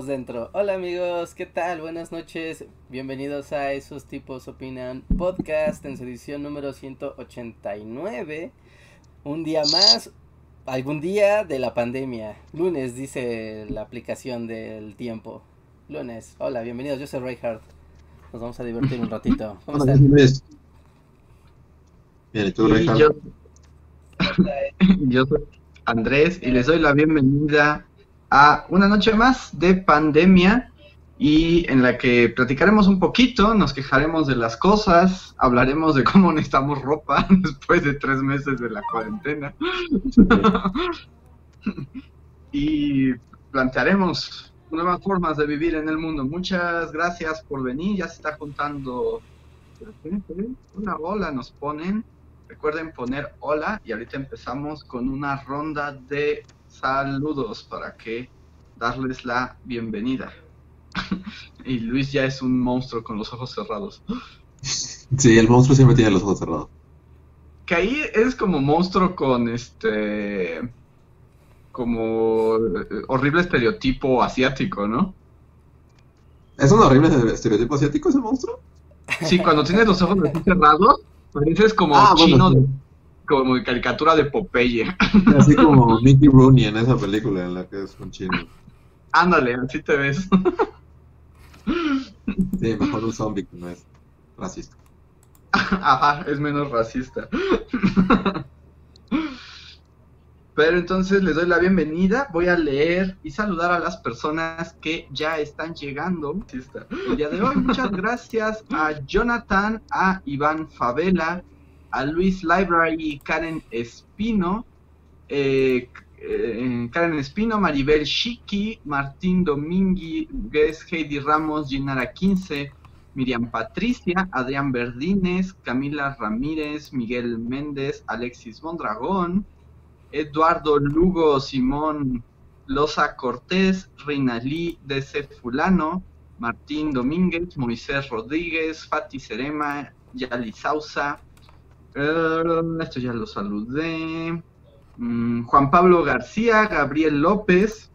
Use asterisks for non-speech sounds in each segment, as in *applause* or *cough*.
Estamos dentro. Hola amigos, ¿qué tal? Buenas noches. Bienvenidos a Esos Tipos Opinan Podcast en su edición número 189. Un día más, algún día de la pandemia. Lunes, dice la aplicación del tiempo. Lunes, hola, bienvenidos. Yo soy Reinhardt. Nos vamos a divertir un ratito. *laughs* ¿Cómo Hola, están? Luis. Bien, yo, *laughs* yo soy Andrés y les doy la bienvenida a una noche más de pandemia y en la que platicaremos un poquito, nos quejaremos de las cosas, hablaremos de cómo necesitamos ropa *laughs* después de tres meses de la cuarentena *laughs* y plantearemos nuevas formas de vivir en el mundo. Muchas gracias por venir, ya se está juntando una ola, nos ponen. Recuerden poner hola y ahorita empezamos con una ronda de saludos para que darles la bienvenida. *laughs* y Luis ya es un monstruo con los ojos cerrados. Sí, el monstruo siempre tiene los ojos cerrados. Que ahí es como monstruo con este como eh, horrible estereotipo asiático, ¿no? ¿Es un horrible estereotipo asiático ese monstruo? Sí, cuando tienes los ojos cerrados, pareces como Ah, chino, de- como de caricatura de Popeye. *laughs* Así como Mickey Rooney en esa película en la que es un chino. Ándale, así te ves. Sí, mejor un zombie que no es racista. Ajá, es menos racista. Pero entonces les doy la bienvenida. Voy a leer y saludar a las personas que ya están llegando el día de hoy. Muchas gracias a Jonathan, a Iván Favela, a Luis Library y Karen Espino. eh, eh, Karen Espino, Maribel Shiki, Martín Domínguez, Heidi Ramos, Ginara 15, Miriam Patricia, Adrián Verdines, Camila Ramírez, Miguel Méndez, Alexis Mondragón, Eduardo Lugo, Simón Loza Cortés, Reinalí DC Fulano, Martín Domínguez, Moisés Rodríguez, Fati Serema, Yali Sausa, eh, esto ya lo saludé, Mm, Juan Pablo García, Gabriel López,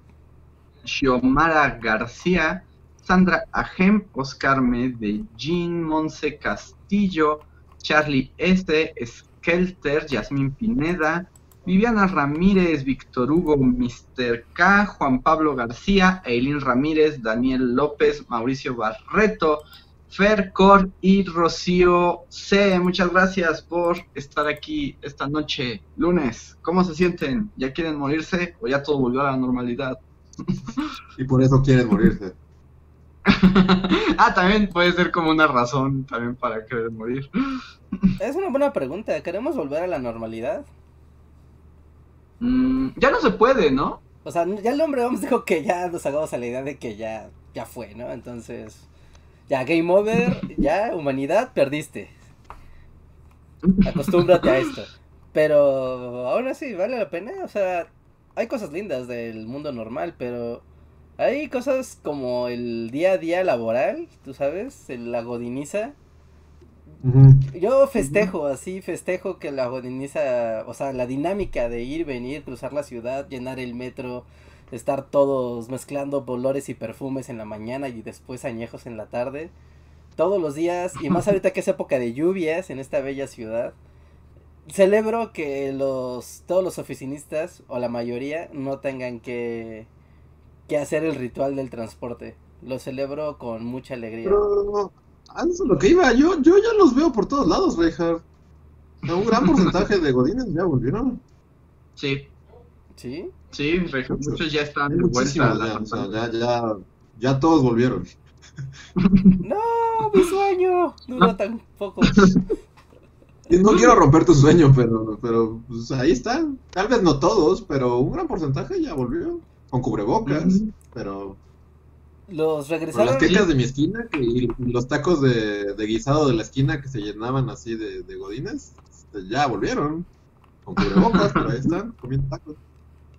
Xiomara García, Sandra Ajem, Oscar Medellín, Monse Castillo, Charlie S., Skelter, Yasmín Pineda, Viviana Ramírez, Víctor Hugo, Mr. K, Juan Pablo García, Eileen Ramírez, Daniel López, Mauricio Barreto, Fer Cor y Rocío C. Muchas gracias por estar aquí esta noche, lunes. ¿Cómo se sienten? ¿Ya quieren morirse o ya todo volvió a la normalidad? Y por eso quieren morirse. *laughs* ah, también puede ser como una razón también para querer morir. Es una buena pregunta. ¿Queremos volver a la normalidad? Mm, ya no se puede, ¿no? O sea, ya el hombre vamos dijo que ya nos hagamos a la idea de que ya, ya fue, ¿no? Entonces, ya game over, ya humanidad, perdiste. Acostúmbrate a esto. Pero aún así, vale la pena. O sea, hay cosas lindas del mundo normal, pero hay cosas como el día a día laboral, tú sabes, el- la godiniza. Yo festejo, así festejo que la godiniza, o sea, la dinámica de ir, venir, cruzar la ciudad, llenar el metro, estar todos mezclando olores y perfumes en la mañana y después añejos en la tarde, todos los días, y más ahorita que es época de lluvias en esta bella ciudad. Celebro que los todos los oficinistas o la mayoría no tengan que que hacer el ritual del transporte. Lo celebro con mucha alegría. Pero, ah, eso es lo que iba. Yo, yo ya los veo por todos lados, Reinhardt. Un gran *laughs* porcentaje de godines ya volvieron. Sí, ¿Sí? Sí, muchos ya están de vuelta. ya, o sea, normalidad. ya, ya, ya todos volvieron. *laughs* No, mi sueño duró tan poco. *laughs* Y no quiero romper tu sueño, pero, pero pues, ahí están. Tal vez no todos, pero un gran porcentaje ya volvió. Con cubrebocas, pero Los regresaron. las quecas de mi esquina que, y los tacos de, de guisado de la esquina que se llenaban así de, de godines, este, ya volvieron. Con cubrebocas, pero ahí están, comiendo tacos.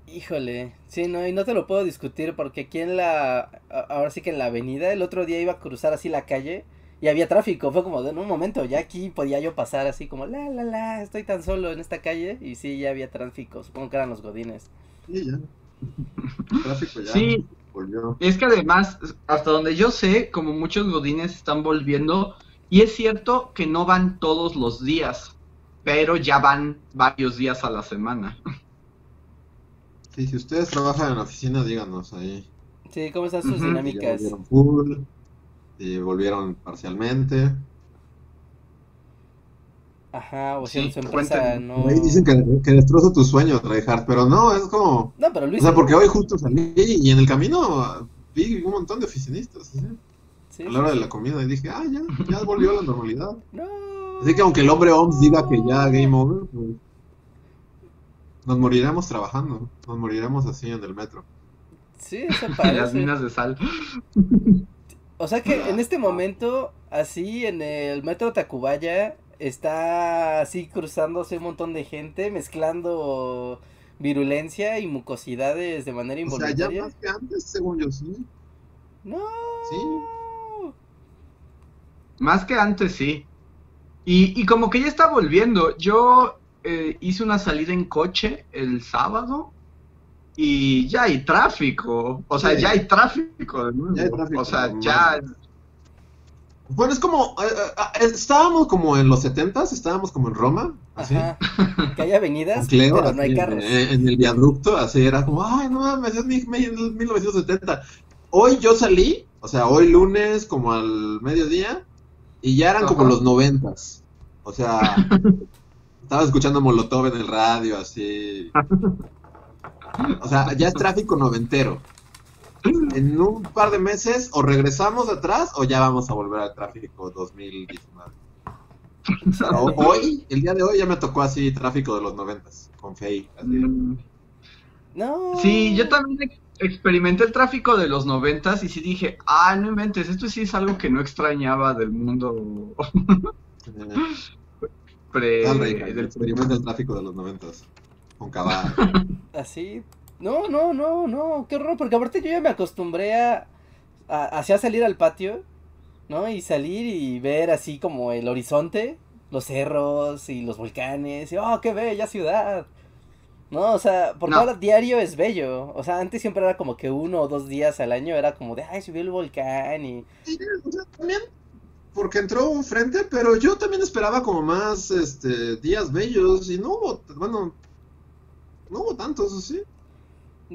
Híjole, sí, no, y no te lo puedo discutir porque aquí en la, ahora sí que en la avenida, el otro día iba a cruzar así la calle y había tráfico, fue como de en un momento, ya aquí podía yo pasar así como, la, la, la, estoy tan solo en esta calle y sí, ya había tráfico, supongo que eran los godines. Y ya. Tráfico ya Sí. volvió. Es que además, hasta donde yo sé, como muchos godines están volviendo, y es cierto que no van todos los días, pero ya van varios días a la semana. Sí, si ustedes trabajan en la oficina, díganos ahí. Sí, ¿cómo están sus Ujú. Si dinámicas? volvieron full, y volvieron parcialmente. Ajá, o sea, Sí, en su empresa no... Ahí dicen que, que destrozo tu sueño, Reinhardt, pero no, es como... No, pero O Luis... sea, porque hoy justo salí y en el camino vi un montón de oficinistas, ¿sí? sí, a la hora de la comida, y dije, ah, ya, ya volvió a la normalidad. *laughs* No. Así que aunque el hombre OMS diga que ya game over, pues, nos moriremos trabajando, nos moriremos así en el metro. Sí, eso *laughs* En las parece. minas de sal. O sea que en este momento, así en el metro Tacubaya, está así cruzándose un montón de gente, mezclando virulencia y mucosidades de manera O sea, ya involuntaria. más que antes, según yo, sí. No. Sí. Más que antes, sí. Y, y como que ya está volviendo. Yo eh, hice una salida en coche el sábado y ya hay tráfico. O sea, Sí. ya hay tráfico de nuevo. Ya hay tráfico, o sea, no ya. Bueno, es como, eh, eh, eh, estábamos como en los 70s, estábamos como en Roma, así. Ajá. Que hay avenidas, Cleo, pero no hay carros. En, en el viaducto, así era como, ay, no mames, es mi, mi- 1970. Hoy yo salí, o sea, hoy lunes, como al mediodía, y ya eran como los noventas. O sea, *laughs* estaba escuchando Molotov en el radio, así. O sea, ya es tráfico noventero. En un par de meses, o regresamos atrás, o ya vamos a volver al tráfico 2019. O hoy, el día de hoy, ya me tocó así tráfico de los noventas, con Fey. así. Mm, No. Sí, yo también ex- experimenté el tráfico de los noventas y sí dije, ah, no inventes, esto sí es algo que no extrañaba del mundo Eh, *laughs* *laughs* pre... Del- experimenta el tráfico de los noventas. Con Cabal. *laughs* Así. No, no, no, no. Qué horror, porque aparte yo ya me acostumbré a, a hacia salir al patio, ¿no? Y salir y ver así como el horizonte, los cerros y los volcanes. Y, oh, qué bella ciudad. No, o sea, porque No. ahora diario es bello. O sea, antes siempre era como que uno o dos días al año era como de, ay, subió el volcán y... Sí, o sea, también porque entró un frente, pero yo también esperaba como más este días bellos y no hubo, bueno, no hubo tantos, ¿sí?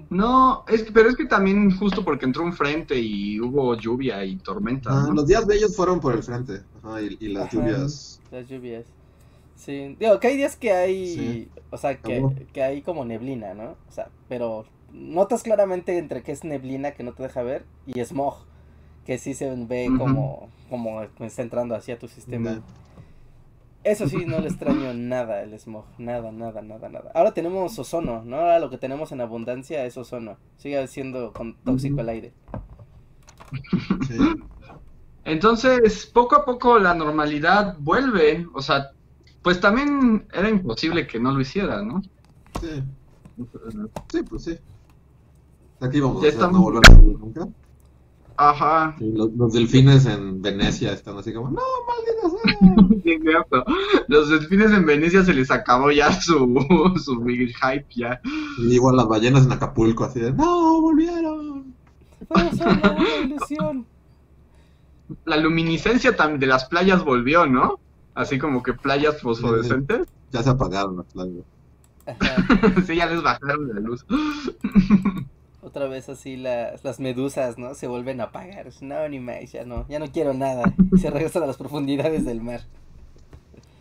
No, es que- pero es que también justo porque entró un frente y hubo lluvia y tormenta. Ah, ¿no? los días bellos fueron por el frente, ajá, y, y las Ajá. lluvias. Las lluvias. Sí, digo, que hay días que hay, Sí. o sea, que, que hay como neblina, ¿no? O sea, pero notas claramente entre que es neblina que no te deja ver y smog, que sí se ve como, como está entrando hacia tu sistema. Eso sí, no le extraño *laughs* nada el smog, nada, nada, nada, nada. Ahora tenemos ozono, ¿no? Ahora lo que tenemos en abundancia es ozono. Sigue siendo con- tóxico el aire. Sí. Entonces, poco a poco la normalidad vuelve. O sea, pues también era imposible que no lo hiciera, ¿no? Sí, sí, pues sí. Aquí vamos Ya a hacer, estamos- no volver a nunca. Ajá. Sí, los, los delfines en Venecia están así como, no, maldita sea. *laughs* Los delfines en Venecia se les acabó ya su, *laughs* su big hype ya. Y igual las ballenas en Acapulco, así de, no, volvieron. Fue solo una ilusión. La luminiscencia de las playas volvió, ¿no? Así como que playas fosforescentes. Ya se apagaron las playas. *laughs* Sí, ya les bajaron la luz. Otra vez así las, las medusas, ¿no? Se vuelven a apagar. No, ni más, ya no, ya no quiero nada. Y se regresan a las profundidades del mar.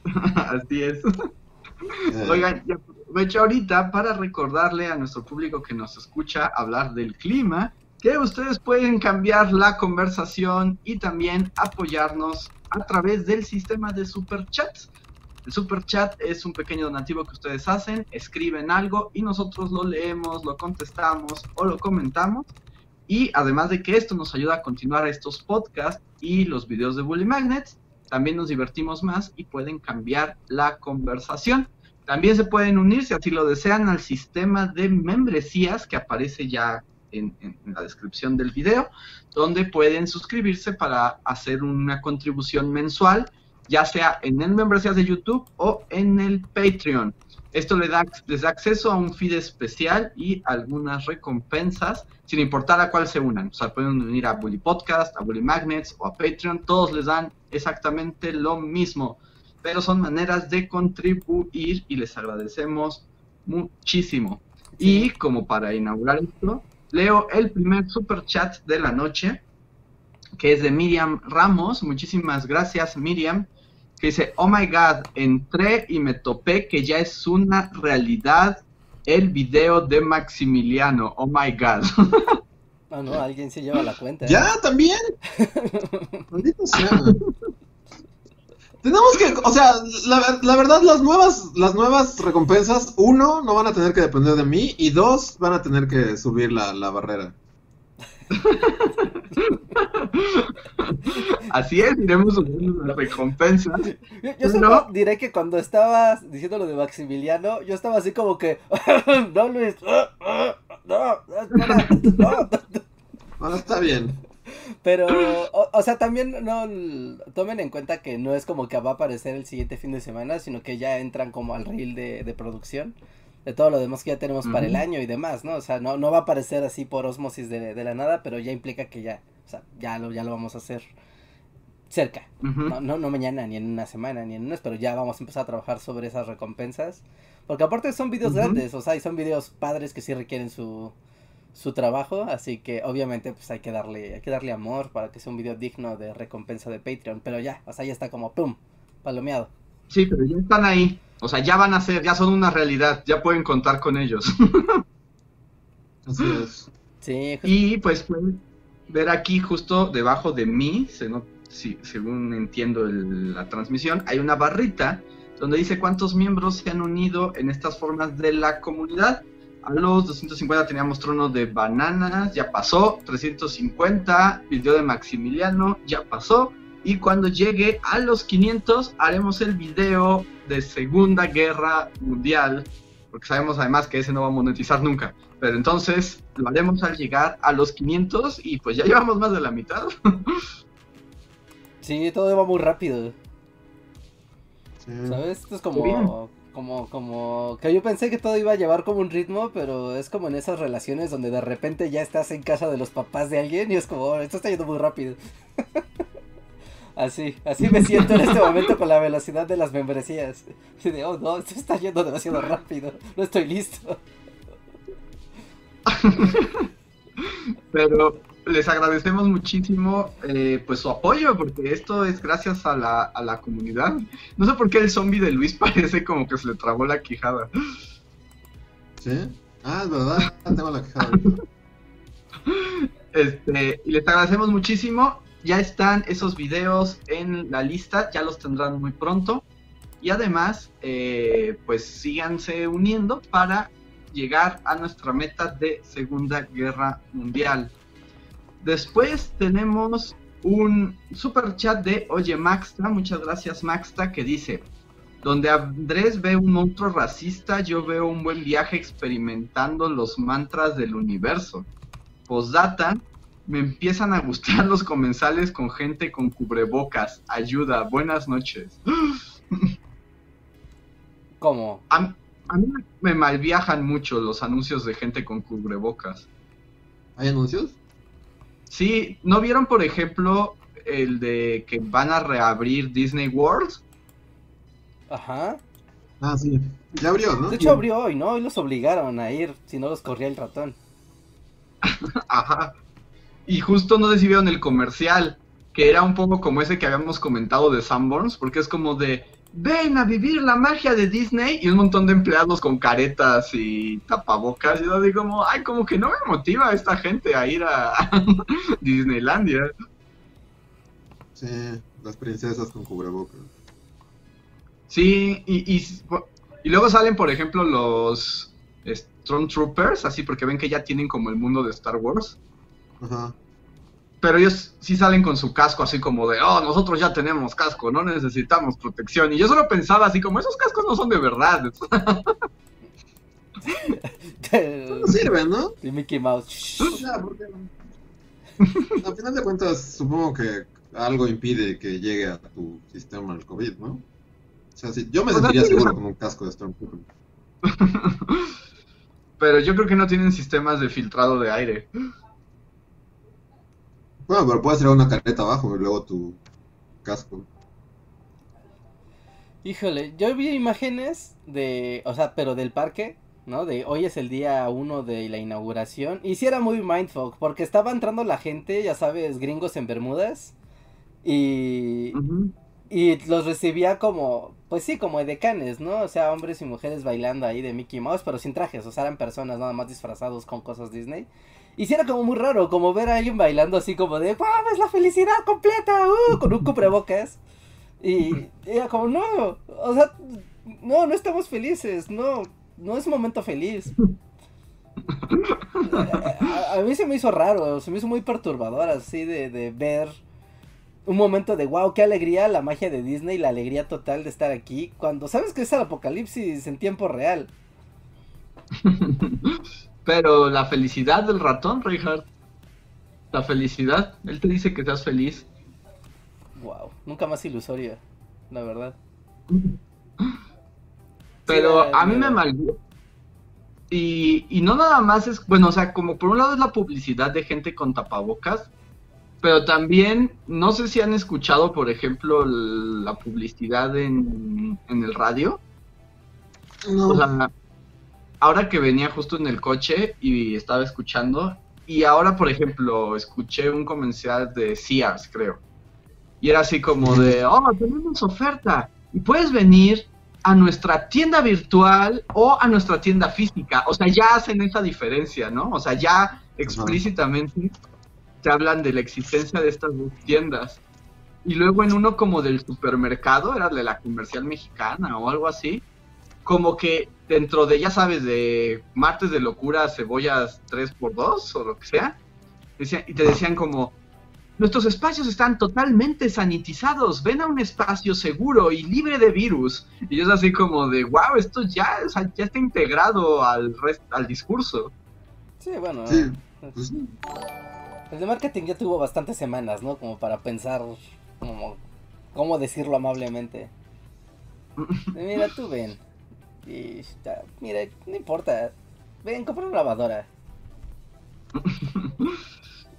*laughs* Así es. *laughs* Oigan, y aprovecho ahorita para recordarle a nuestro público que nos escucha hablar del clima, que ustedes pueden cambiar la conversación y también apoyarnos a través del sistema de super chats. El super chat es un pequeño donativo que ustedes hacen, escriben algo y nosotros lo leemos, lo contestamos o lo comentamos. Y además de que esto nos ayuda a continuar estos podcasts y los videos de Bully Magnets, también nos divertimos más y pueden cambiar la conversación. También se pueden unir, si así lo desean, al sistema de membresías que aparece ya en, la descripción del video, donde pueden suscribirse para hacer una contribución mensual, ya sea en el membresías de YouTube o en el Patreon. Esto les da, les da acceso a un feed especial y algunas recompensas, sin importar a cuál se unan. O sea, pueden unir a Bully Podcast, a Bully Magnets o a Patreon. Todos les dan exactamente lo mismo pero son maneras de contribuir y les agradecemos muchísimo. Y como para inaugurar esto, leo el primer super chat de la noche, que es de Miriam Ramos. Muchísimas gracias, Miriam. Que dice: Oh my god, entré y me topé que ya es una realidad el video de Maximiliano. Oh my god. No, *laughs* no, alguien se lleva la cuenta. Ya, también. *laughs* Maldito sea. Tenemos que, o sea, la, verdad, las nuevas, las nuevas recompensas, uno, no van a tener que depender de mí, y dos, van a tener que subir la, barrera. *laughs* Así es, iremos subiendo las recompensas. Yo, solo diré que cuando estabas diciendo lo de Maximiliano, yo estaba así como que, *laughs* no Luis, no, no, no, *laughs* está bien. Pero, o, sea, también no tomen en cuenta que no es como que va a aparecer el siguiente fin de semana, sino que ya entran como al reel de, producción de todo lo demás que ya tenemos para el año y demás, ¿no? O sea, no, no va a aparecer así por osmosis de, la nada, pero ya implica que ya, o sea, ya lo, ya lo vamos a hacer cerca. no, no, no mañana, ni en una semana, ni en un mes, pero ya vamos a empezar a trabajar sobre esas recompensas. Porque aparte son videos grandes, o sea, y son videos padres que sí requieren su, su trabajo, así que obviamente pues hay que darle, hay que darle amor para que sea un video digno de recompensa de Patreon, pero ya, o sea, ya está como pum, palomeado. Sí, pero ya están ahí, o sea, ya van a ser, ya son una realidad, ya pueden contar con ellos. *laughs* Así es. Sí, y pues pueden ver aquí justo debajo de mí, según entiendo la transmisión, hay una barrita donde dice cuántos miembros se han unido en estas formas de la comunidad. A los 250 teníamos trono de bananas, ya pasó. 350, video de Maximiliano, ya pasó. Y cuando llegue a los 500 haremos el video de Segunda Guerra Mundial, porque sabemos además que ese no va a monetizar nunca. Pero entonces lo haremos al llegar a los 500 y pues ya llevamos más de la mitad. *laughs* sí, todo va muy rápido. ¿Sabes? Esto es como, como, como, que yo pensé que todo iba a llevar como un ritmo, pero es como en esas relaciones donde de repente ya estás en casa de los papás de alguien y es como, oh, esto está yendo muy rápido. *laughs* así, así me siento en este momento con la velocidad de las membresías. Y de, oh no, esto está yendo demasiado rápido, no estoy listo. *laughs* pero les agradecemos muchísimo eh, pues su apoyo, porque esto es gracias a la, a la comunidad. No sé por qué el zombie de Luis *laughs* parece como que se le trabó la quijada. ¿Sí? Ah, es verdad, tengo la quijada. *laughs* Este, y les agradecemos muchísimo. Ya están esos videos en la lista, ya los tendrán muy pronto. Y además, eh, pues síganse uniendo para llegar a nuestra meta de Segunda Guerra Mundial. Después tenemos un super chat de Oye Maxta, muchas gracias Maxta, que dice, donde Andrés ve un monstruo racista, yo veo un buen viaje experimentando los mantras del universo. Postdata, me empiezan a gustar *laughs* los comensales con gente con cubrebocas. Ayuda, buenas noches. *gasps* ¿Cómo? A, a mí me malviajan mucho los anuncios de gente con cubrebocas. ¿Hay anuncios? Sí, ¿no vieron, por ejemplo, el de que van a reabrir Disney World? Ajá. Ah, sí. Ya abrió, ¿no? De hecho abrió hoy, ¿no? Hoy los obligaron a ir, si no los corría el ratón. *laughs* Ajá. Y justo no decidieron el comercial, que era un poco como ese que habíamos comentado de Sanborns, porque es como de, ven a vivir la magia de Disney y un montón de empleados con caretas y tapabocas. Y yo digo como, ay, como que no me motiva a esta gente a ir a *laughs* Disneylandia. Sí, las princesas con cubrebocas. Sí, y, y, y luego salen, por ejemplo, los Stormtroopers, así porque ven que ya tienen como el mundo de Star Wars. Ajá. Pero ellos sí salen con su casco así como de, oh, nosotros ya tenemos casco, no necesitamos protección. Y yo solo pensaba así como, esos cascos no son de verdad. *laughs* No sirven, ¿no? Y Mickey Mouse. Ya, ¿por qué no? Al final de cuentas, supongo que algo impide que llegue a tu sistema el COVID, ¿no? O sea, sí, yo me O sentiría seguro con un casco de Stormtrooper. *laughs* Pero yo creo que no tienen sistemas de filtrado de aire. Bueno, pero puedes tirar una careta abajo y luego tu casco. Híjole, yo vi imágenes de, o sea, pero del parque, ¿no? De hoy es el día uno de la inauguración. Y sí era muy mindfuck, porque estaba entrando la gente, ya sabes, gringos en Bermudas. Y, y los recibía como, pues sí, como edecanes, ¿no? O sea, hombres y mujeres bailando ahí de Mickey Mouse, pero sin trajes, o sea, eran personas nada más disfrazados con cosas Disney. Y sí era como muy raro, como ver a alguien bailando así como de, ¡wow! Es la felicidad completa, ¡uh! Con un cubrebocas. Y era como, no, o sea, no, no estamos felices, no, no es momento feliz. *laughs* A, a mí se me hizo raro, se me hizo muy perturbador así de, de ver un momento de wow, qué alegría, la magia de Disney, la alegría total de estar aquí, cuando sabes que es el apocalipsis en tiempo real. *laughs* Pero la felicidad del ratón, Reinhardt. La felicidad. Él te dice que seas feliz. Wow, nunca más ilusorio, la verdad. Pero Sí, a mí me miedo. mal. Y, y no nada más es, bueno, o sea, como por un lado es la publicidad de gente con tapabocas, pero también, no sé si han escuchado, por ejemplo, la publicidad en, en el radio. No. O sea, ahora que venía justo en el coche y estaba escuchando, y ahora, por ejemplo, escuché un comercial de Sears, creo. Y era así como de, oh, tenemos oferta. Y puedes venir a nuestra tienda virtual o a nuestra tienda física. O sea, ya hacen esa diferencia, ¿no? O sea, ya explícitamente te hablan de la existencia de estas dos tiendas. Y luego en uno como del supermercado, era de la comercial mexicana o algo así, como que dentro de, ya sabes, de martes de locura, cebollas 3x2 o lo que sea, decían- y te decían como, nuestros espacios están totalmente sanitizados, ven a un espacio seguro y libre de virus. Y yo es así como de, wow, esto ya, o sea, ya está integrado al, rest- al discurso. Sí, bueno, Sí, pues, el de marketing ya tuvo bastantes semanas, ¿no? Como para pensar como cómo decirlo amablemente. *laughs* Mira, tú ven. Y ya, mira, no importa. Ven, compra una lavadora.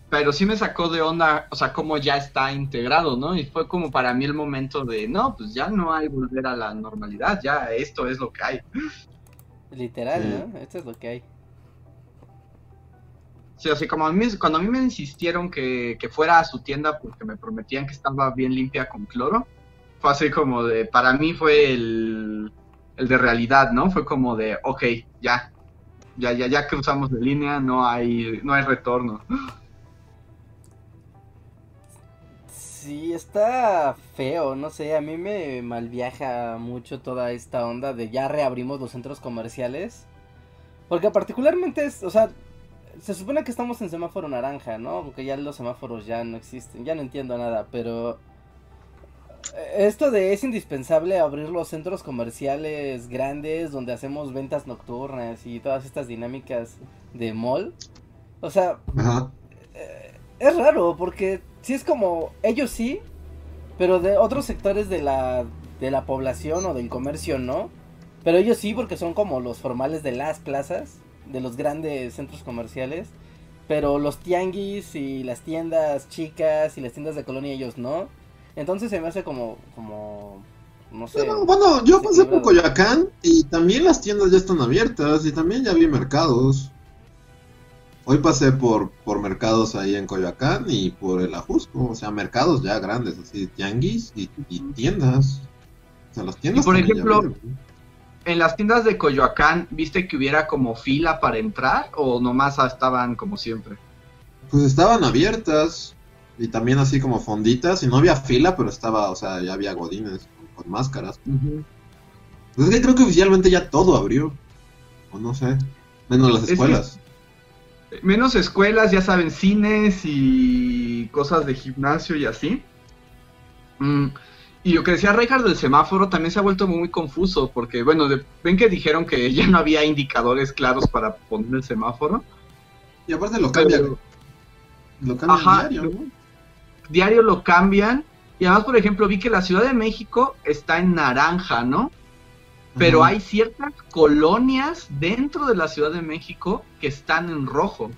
Pero sí me sacó de onda, o sea, cómo ya está integrado, ¿no? Y fue como para mí el momento de, no, pues ya no hay volver a la normalidad, ya esto es lo que hay. Literal, Sí. ¿no? Esto es lo que hay. Sí, así como a mí, cuando a mí me insistieron que, que fuera a su tienda porque me prometían que estaba bien limpia con cloro, fue así como de, para mí fue el, el de realidad, ¿no? Fue como de, ok, ya, ya, ya, ya cruzamos de línea, no hay, no hay retorno. Sí, está feo, no sé, a mí me malviaja mucho toda esta onda de ya reabrimos los centros comerciales. Porque particularmente es, o sea, se supone que estamos en semáforo naranja, ¿no? Aunque ya los semáforos ya no existen, ya no entiendo nada, pero esto de es indispensable abrir los centros comerciales grandes donde hacemos ventas nocturnas y todas estas dinámicas de mall. O sea, ajá. es raro porque sí es como ellos sí, pero de otros sectores de la de la población o del comercio no. Pero ellos sí porque son como los formales de las plazas, de los grandes centros comerciales. Pero los tianguis y las tiendas chicas y las tiendas de colonia ellos no. Entonces se me hace como como no sé. Bueno, bueno, yo pasé por. Coyoacán y también las tiendas ya están abiertas y también ya vi mercados. Hoy pasé por, por mercados ahí en Coyoacán y por el Ajusco, o sea, mercados ya grandes, así, tianguis y, y tiendas. O sea, las tiendas Y por ejemplo. En las tiendas de Coyoacán, ¿viste que hubiera como fila para entrar o nomás estaban como siempre? Pues estaban abiertas y también así como fonditas y no había fila, pero estaba, o sea, ya había godines con, con máscaras. Pues es que creo que oficialmente ya todo abrió. O no sé. Menos las Es que- escuelas. Menos escuelas, ya saben, cines y cosas de gimnasio y así. Mm, y lo que decía Reinhardt del semáforo también se ha vuelto muy confuso, porque, bueno, ven que dijeron que ya no había indicadores claros para poner el semáforo. Y aparte lo cambian. lo cambian diario, ¿no? Diario lo cambian. Y además, por ejemplo, vi que la Ciudad de México está en naranja, ¿no? Pero hay ciertas colonias dentro de la Ciudad de México que están en rojo.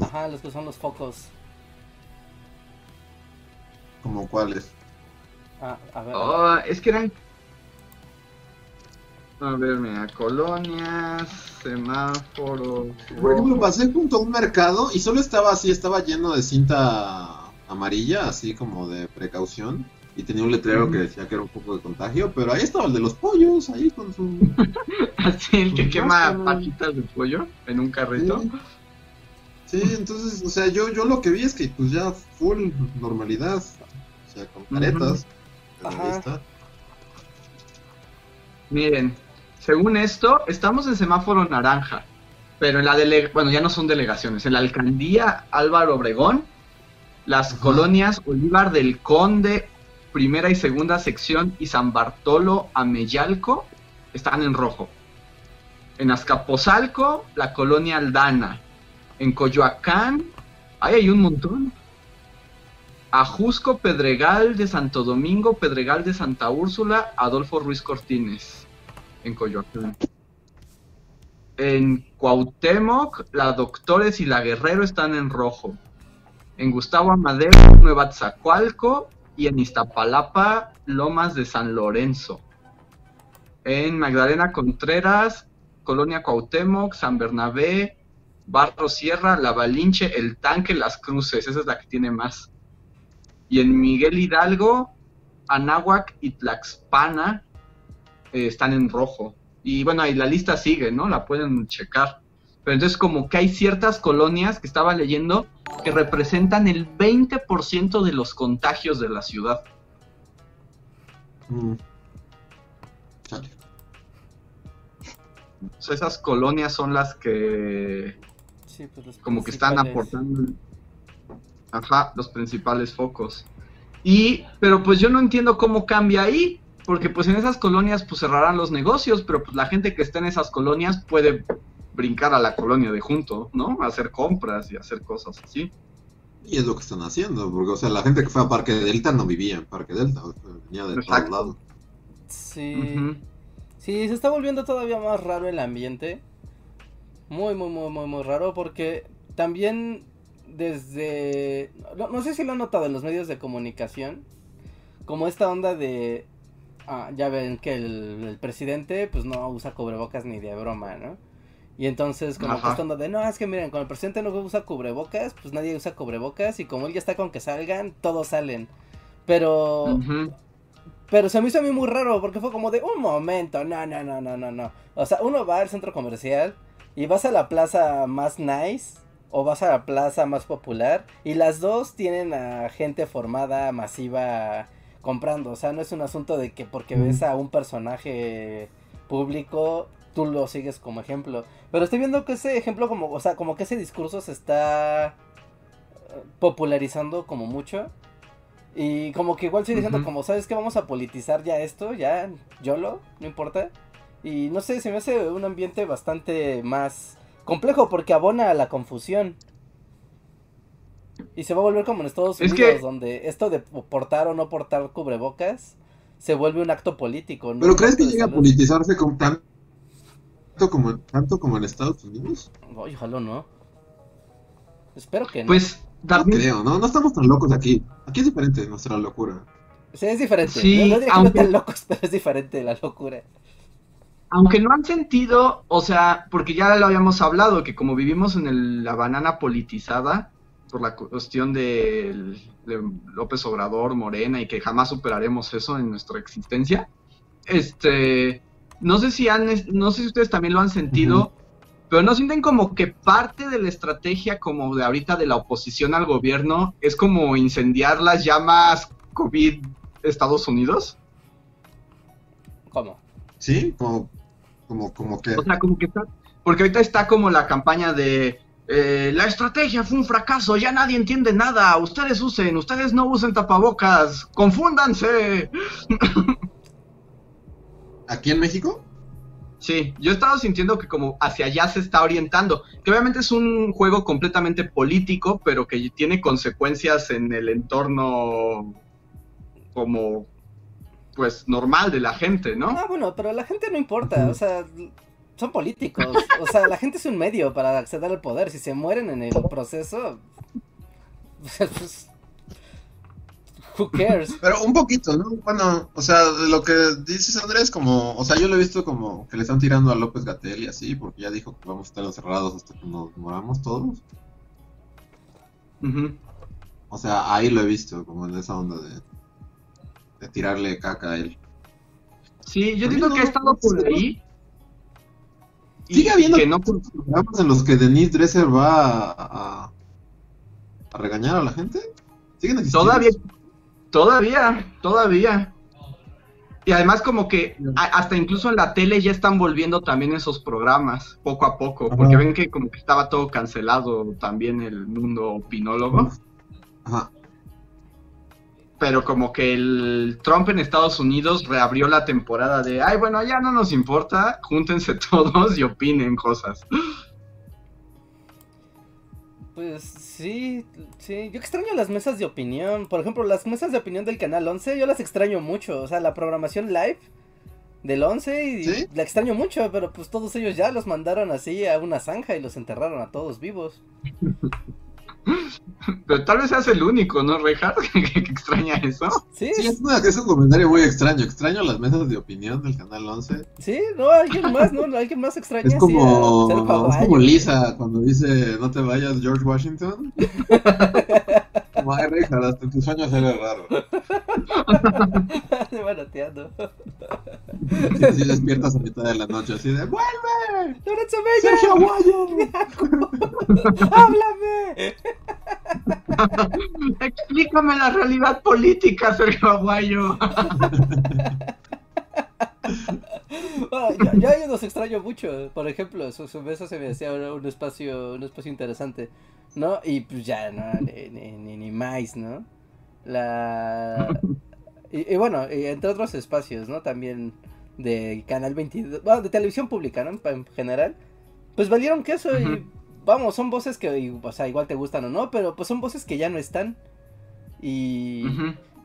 Ajá, los que son los focos. ¿Como cuáles? Ah, a ver. Oh, es que eran. A ver, mira, colonias, semáforos. Por ejemplo, pasé junto a un mercado y solo estaba así, estaba lleno de cinta amarilla, así como de precaución. Y tenía un letrero que decía que era un poco de contagio, pero ahí estaba el de los pollos, ahí con su... *laughs* así, el que quema pajitas de pollo en un carrito. Sí. entonces, o sea, yo, yo lo que vi es que pues ya full normalidad, o sea, con caretas. Miren, según esto, estamos en semáforo naranja, pero en la dele bueno, ya no son delegaciones, en la alcaldía Álvaro Obregón, las colonias Olivar del Conde, primera y segunda sección, y San Bartolo Ameyalco están en rojo. En Azcapotzalco, la colonia Aldana. En Coyoacán, ahí hay un montón. Ajusco, Pedregal de Santo Domingo, Pedregal de Santa Úrsula, Adolfo Ruiz Cortines, en Coyoacán. En Cuauhtémoc, la Doctores y la Guerrero están en rojo. En Gustavo Amadero, Nueva Tzacualco y en Iztapalapa, Lomas de San Lorenzo. En Magdalena Contreras, Colonia Cuauhtémoc, San Bernabé, Barro Sierra, La Balinche, El Tanque, Las Cruces. Esa es la que tiene más. Y en Miguel Hidalgo, Anáhuac y Tlaxpana eh, están en rojo. Y bueno, ahí la lista sigue, ¿no? La pueden checar. Pero entonces como que hay ciertas colonias que estaba leyendo que representan el 20% de los contagios de la ciudad. Mm. esas colonias son las que pues como que están aportando Ajá, los principales focos. Y, pero pues yo no entiendo cómo cambia ahí, porque pues en esas colonias pues cerrarán los negocios, pero pues la gente que está en esas colonias puede brincar a la colonia de junto, ¿no? hacer compras y hacer cosas así. Y es lo que están haciendo, porque o sea, la gente que fue a Parque Delta no vivía en Parque Delta, venía de todos lados. Sí. Sí, se está volviendo todavía más raro el ambiente. Muy, muy, muy, muy, muy raro porque también desde... No, sé si lo han notado en los medios de comunicación. Como esta onda de... Ah, ya ven que el, presidente pues no usa cubrebocas ni de broma, ¿no? Y entonces como que esta de... No, es que miren, cuando el presidente no usa cubrebocas, pues nadie usa cubrebocas. Y como él ya está con que salgan, todos salen. Pero... Pero se me hizo a mí muy raro porque fue como de un momento, no, no, no, no, no, no. O sea, uno va al centro comercial y vas a la plaza más nice o vas a la plaza más popular y las dos tienen a gente formada masiva comprando, o sea, no es un asunto de que porque ves a un personaje público tú lo sigues como ejemplo, pero estoy viendo que ese ejemplo como, o sea, como que ese discurso se está eh, popularizando como mucho. Y como que igual estoy diciendo como, ¿sabes qué? Vamos a politizar ya esto, ya, YOLO, no importa. Y no sé, se me hace un ambiente bastante más complejo porque abona a la confusión. Y se va a volver como en Estados Unidos, donde esto de portar o no portar cubrebocas se vuelve un acto político. ¿Pero crees que llega a politizarse con tanto como, tanto como en Estados Unidos? ojalá no. Espero que no. Pues No creo, ¿no? No estamos tan locos aquí. Aquí es diferente nuestra locura. Sí, es diferente. Sí, no, diría que locos, *laughs* pero es diferente la locura aunque no han sentido, o sea, porque ya lo habíamos hablado, que como vivimos en la banana politizada, por la cuestión de, López Obrador, Morena, y que jamás superaremos eso en nuestra existencia, este, no sé si han, no sé si ustedes también lo han sentido, pero no sienten como que parte de la estrategia como de ahorita de la oposición al gobierno es como incendiar las llamas COVID Estados Unidos. ¿Cómo? Sí, como como, como que... O sea, como que está... Porque ahorita está como la campaña de eh, la estrategia fue un fracaso, ya nadie entiende nada, ustedes usen, ustedes no usen tapabocas, confúndanse. *laughs* ¿Aquí en México? Sí, yo he estado sintiendo que como hacia allá se está orientando, que obviamente es un juego completamente político, pero que tiene consecuencias en el entorno como pues normal de la gente, ¿no? Ah, bueno, pero la gente no importa, o sea, son políticos, o sea, la gente es un medio para acceder al poder, si se mueren en el proceso, *laughs* pues, Who cares? Pero un poquito, ¿no? Bueno, o sea, lo que dices Andrés, como, o sea, yo lo he visto como que le están tirando a López Gatel y así, porque ya dijo que vamos a estar encerrados hasta que nos moramos todos. O sea, ahí lo he visto, como en esa onda de, de tirarle caca a él. Sí, yo digo que ha estado por ahí. Sigue habiendo que no... programas en los que Denise Dresser va a, a, regañar a la gente. ¿Siguen existiendo? Todavía, Todavía, todavía. Y además como que hasta incluso en la tele ya están volviendo también esos programas, poco a poco, porque ven que como que estaba todo cancelado también el mundo opinólogo. Ajá. Pero como que el Trump en Estados Unidos reabrió la temporada de, ay, bueno, ya no nos importa, júntense *laughs* todos y opinen cosas. Pues sí, sí. Yo extraño las mesas de opinión. Por ejemplo, las mesas de opinión del canal 11, yo las extraño mucho. O sea, la programación live del 11 y la extraño mucho, pero pues todos ellos ya los mandaron así a una zanja y los enterraron a todos vivos. *laughs* Pero tal vez seas el único, ¿no, Reinhardt? *laughs* que, extraña eso. Sí, sí es, es, un comentario muy extraño. Extraño las mesas de opinión del canal 11. Sí, no, alguien más, ¿no? Alguien más extraña. Es como, es como Lisa cuando dice, no te vayas, George Washington. *laughs* ay, Reinhardt, hasta tus sueños eres raro. *laughs* Se va noteando. Sí, así despiertas a mitad de la noche, así de, ¡vuelve! ¡Lorenzo Bella! ¡Sergio Aguayo! *laughs* ¡Háblame! *laughs* Explícame la realidad política, Sergio Aguayo. Yo, yo, los extraño mucho. Por ejemplo, su, su mesa se me hacía un espacio, un espacio interesante, ¿no? Y pues ya, ¿no? Ni, ni, ni más, ¿no? La... Y, bueno, entre otros espacios, ¿no? También de Canal 22, bueno, de televisión pública, ¿no? En general. Pues valieron queso y vamos, son voces que, o sea, igual te gustan o no, pero pues son voces que ya no están. Y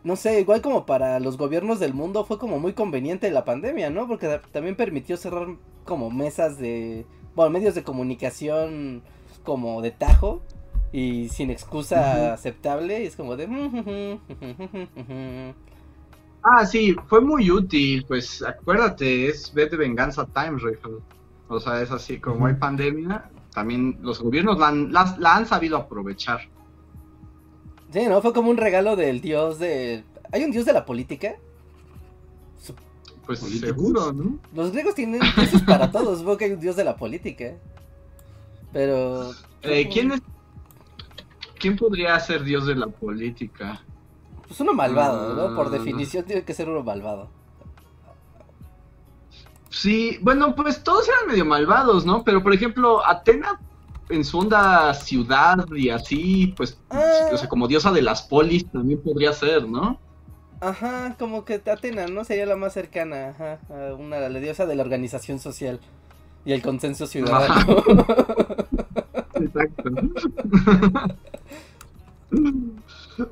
no sé, igual como para los gobiernos del mundo fue como muy conveniente la pandemia, ¿no? Porque también permitió cerrar como mesas de, bueno, medios de comunicación como de tajo y sin excusa aceptable. Y es como de... Ah, sí, fue muy útil, pues acuérdate, es vez de venganza time, O sea, es así, como hay pandemia, también los gobiernos la han, la, han sabido aprovechar. Sí, ¿no? Fue como un regalo del dios de... ¿Hay un dios de la política? Pues seguro, ¿no? Los griegos tienen dioses para todos, supongo que hay un dios de la política. Pero... Eh, ¿Quién es... ¿Quién podría ser dios de la política? Pues uno malvado, ¿no? Por ah. definición tiene que ser uno malvado. Sí, bueno, pues todos eran medio malvados, ¿no? Pero por ejemplo, Atena en su onda ciudad y así, pues, o sea, como diosa de las polis también podría ser, ¿no? Ajá, como que Atena, ¿no? Sería la más cercana, ajá, a una la diosa de la organización social y el consenso ciudadano. *laughs* Exacto.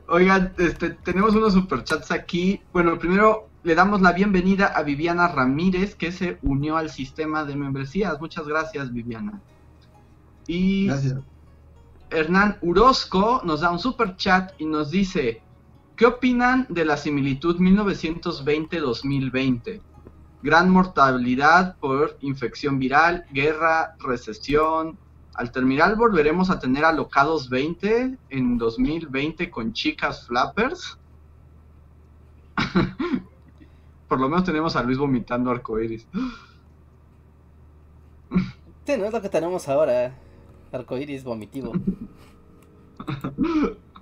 Oigan, este, tenemos unos superchats aquí. Bueno, primero le damos la bienvenida a Viviana Ramírez, que se unió al sistema de membresías. Muchas gracias, Viviana. Y Hernán Urosco nos da un superchat y nos dice, ¿qué opinan de la similitud 1920-2020? Gran mortalidad por infección viral, guerra, recesión, al terminar volveremos a tener alocados 20 en 2020 con chicas flappers. *laughs* Por lo menos tenemos a Luis vomitando arcoiris. Sí, no es lo que tenemos ahora. Arcoiris vomitivo.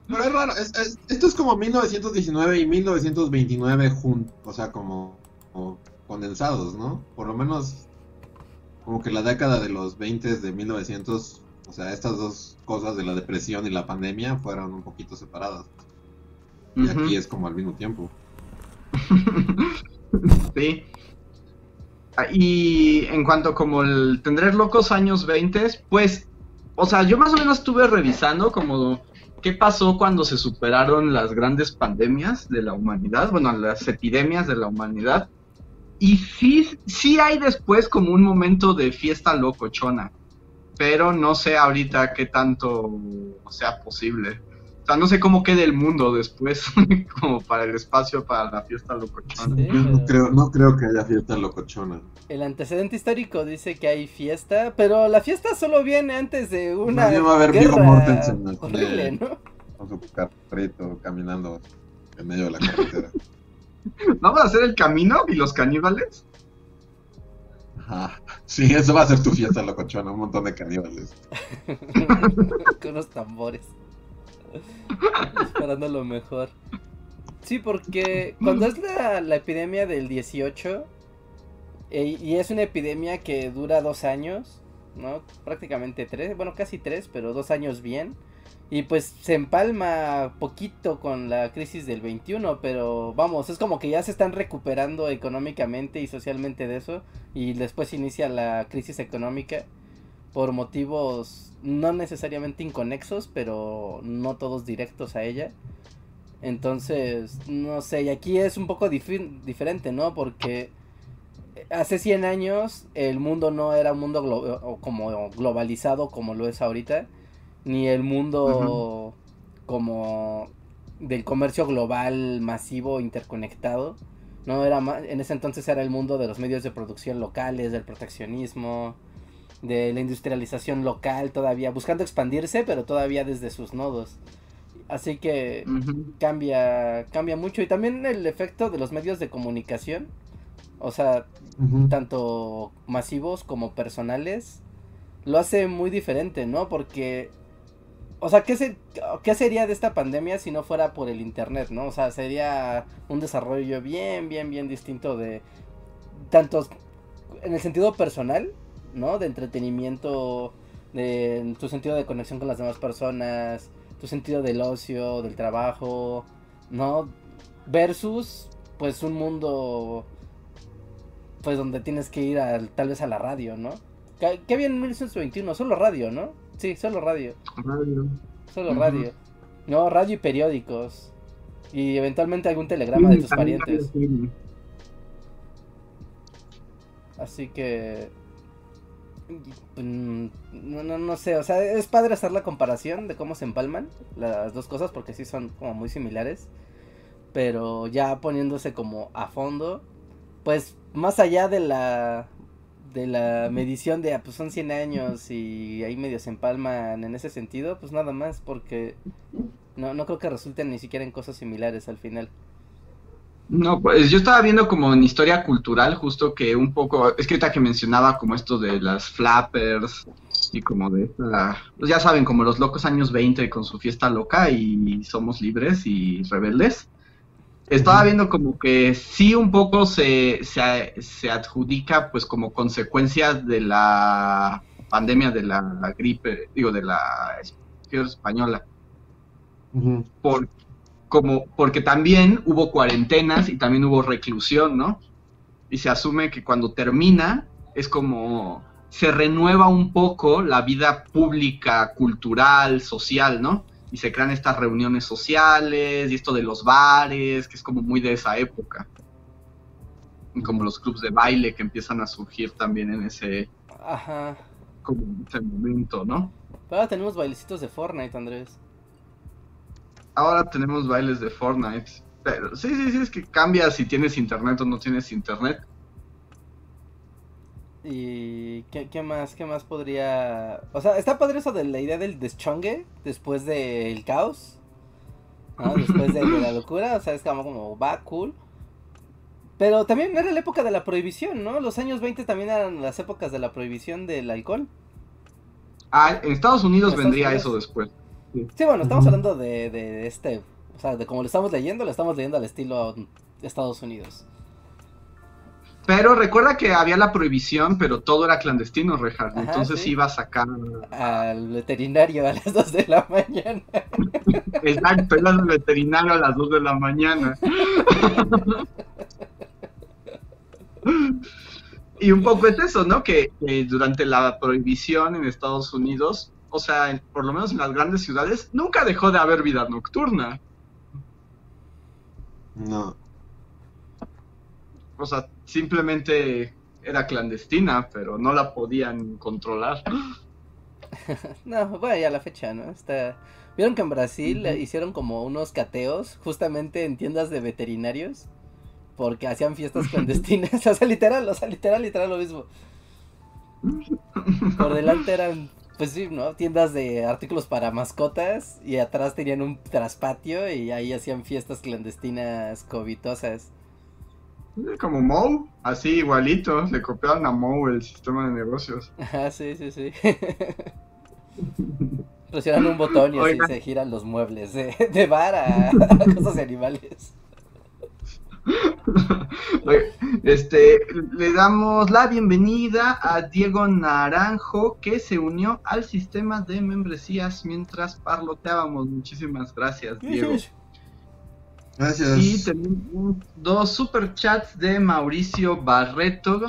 Pero es raro, esto es como 1919 y 1929 juntos, o sea, como, como, condensados, ¿no? Por lo menos como que la década de los 20 de 1900 O sea, estas dos cosas de la depresión y la pandemia fueron un poquito separadas. Y aquí es como al mismo tiempo. *laughs* sí. Ah, y en cuanto como el tener locos años 20, pues, o sea, yo más o menos estuve revisando como qué pasó cuando se superaron las grandes pandemias de la humanidad, bueno, las epidemias de la humanidad. Y sí, sí hay después como un momento de fiesta locochona, pero no sé ahorita qué tanto sea posible. O sea, no sé cómo quede el mundo después, *laughs* como para el espacio, para la fiesta locochona. no, creo, no creo que haya fiesta locochona. El antecedente histórico dice que hay fiesta, pero la fiesta solo viene antes de una va a haber guerra horrible, ¿no? Con su carrito caminando en medio de la carretera. *laughs* ¿Vamos a hacer el camino y los caníbales? Ajá. Sí, eso va a ser tu fiesta locochona, un montón de caníbales. *laughs* Con unos tambores. *laughs* Esperando lo mejor. Sí, porque cuando es la, epidemia del 18, eh, y es una epidemia que dura dos años, ¿no? Prácticamente tres, bueno, casi tres, pero dos años bien. Y pues se empalma poquito con la crisis del 21, pero vamos, es como que ya se están recuperando económicamente y socialmente de eso. Y después inicia la crisis económica por motivos no necesariamente inconexos, pero no todos directos a ella. Entonces, no sé, y aquí es un poco diferente, ¿no? Porque hace 100 años el mundo no era un mundo como globalizado como lo es ahorita, ni el mundo como del comercio global masivo interconectado. No era en ese entonces era el mundo de los medios de producción locales, del proteccionismo, de la industrialización local todavía, buscando expandirse, pero todavía desde sus nodos. Así que cambia, cambia mucho. Y también el efecto de los medios de comunicación, o sea, tanto masivos como personales, lo hace muy diferente, ¿no? Porque, o sea, ¿qué, ¿qué sería de esta pandemia si no fuera por el Internet, ¿no? O sea, sería un desarrollo bien, bien, bien distinto de tantos, en el sentido personal, ¿no? De entretenimiento, de tu sentido de conexión con las demás personas, tu sentido del ocio, del trabajo, ¿no? Versus, pues, un mundo, pues, donde tienes que ir a, tal vez a la radio, ¿no? ¿Qué, había en 1921? Solo radio, ¿no? Sí, solo radio. Radio. Solo radio. No, radio y periódicos. Y eventualmente algún telegrama de tus parientes. Así que no, no, no sé, o sea, es padre hacer la comparación de cómo se empalman las dos cosas porque sí son como muy similares. Pero ya poniéndose como a fondo, pues más allá de la de la medición de, ah, pues son 100 años y ahí medio se empalman en ese sentido, pues nada más porque no, no creo que resulten ni siquiera en cosas similares al final. No, pues yo estaba viendo como en historia cultural justo que un poco, es que ahorita que mencionaba como esto de las flappers y como de pues ya saben, como los locos años 20 con su fiesta loca y somos libres y rebeldes. Estaba viendo como que sí un poco se, se, adjudica pues como consecuencia de la pandemia de la, gripe, digo, de la española. Porque como porque también hubo cuarentenas y también hubo reclusión, ¿no? Y se asume que cuando termina es como se renueva un poco la vida pública, cultural, social, ¿no? Y se crean estas reuniones sociales y esto de los bares, que es como muy de esa época. Y como los clubs de baile que empiezan a surgir también en ese, Ajá. Como en ese momento, ¿no? Ahora tenemos bailecitos de Fortnite, Andrés ahora tenemos bailes de Fortnite. Pero sí, sí, sí, es que cambia si tienes internet o no tienes internet. ¿Y qué, más? ¿Qué más podría...? O sea, está padre eso de la idea del deschongue después del caos. ¿no? Después de, la *laughs* locura. O sea, es como, como va, cool. Pero también era la época de la prohibición, ¿no? Los años 20 también eran las épocas de la prohibición del alcohol. Ah, en Estados Unidos vendría eso después. Sí, bueno, estamos hablando de, de, este, o sea, de como lo estamos leyendo, lo estamos leyendo al estilo Estados Unidos. Pero recuerda que había la prohibición, pero todo era clandestino, Rejar. Ajá, Entonces sí. iba a sacar. Al veterinario a las *laughs* 2 de la mañana. *laughs* Exacto, iba al veterinario a las 2 de la mañana. *laughs* y un poco es eso, ¿no? Que, que durante la prohibición en Estados Unidos, o sea, en- por lo menos en las grandes ciudades, nunca dejó de haber vida nocturna. No. O sea, simplemente era clandestina, pero no la podían controlar. *laughs* No, bueno, ya la fecha, ¿no? Está... ¿Vieron que en Brasil hicieron como unos cateos justamente en tiendas de veterinarios? Porque hacían fiestas *laughs* clandestinas. *laughs* O sea, literal, o sea, literal, literal lo mismo. Por delante eran, pues sí, ¿no? Tiendas de artículos para mascotas y atrás tenían un traspatio y ahí hacían fiestas clandestinas covitosas. Como Moe, así igualito, le copiaron a Moe el sistema de negocios. Ajá, *laughs* sí, sí, sí. Presionan un botón y así se giran los muebles de, de bar a *laughs* cosas de animales. *laughs* Este, le damos la bienvenida a Diego Naranjo que se unió al sistema de membresías mientras parloteábamos. Muchísimas gracias, Diego. Gracias. Y tenemos dos superchats de Mauricio Barreto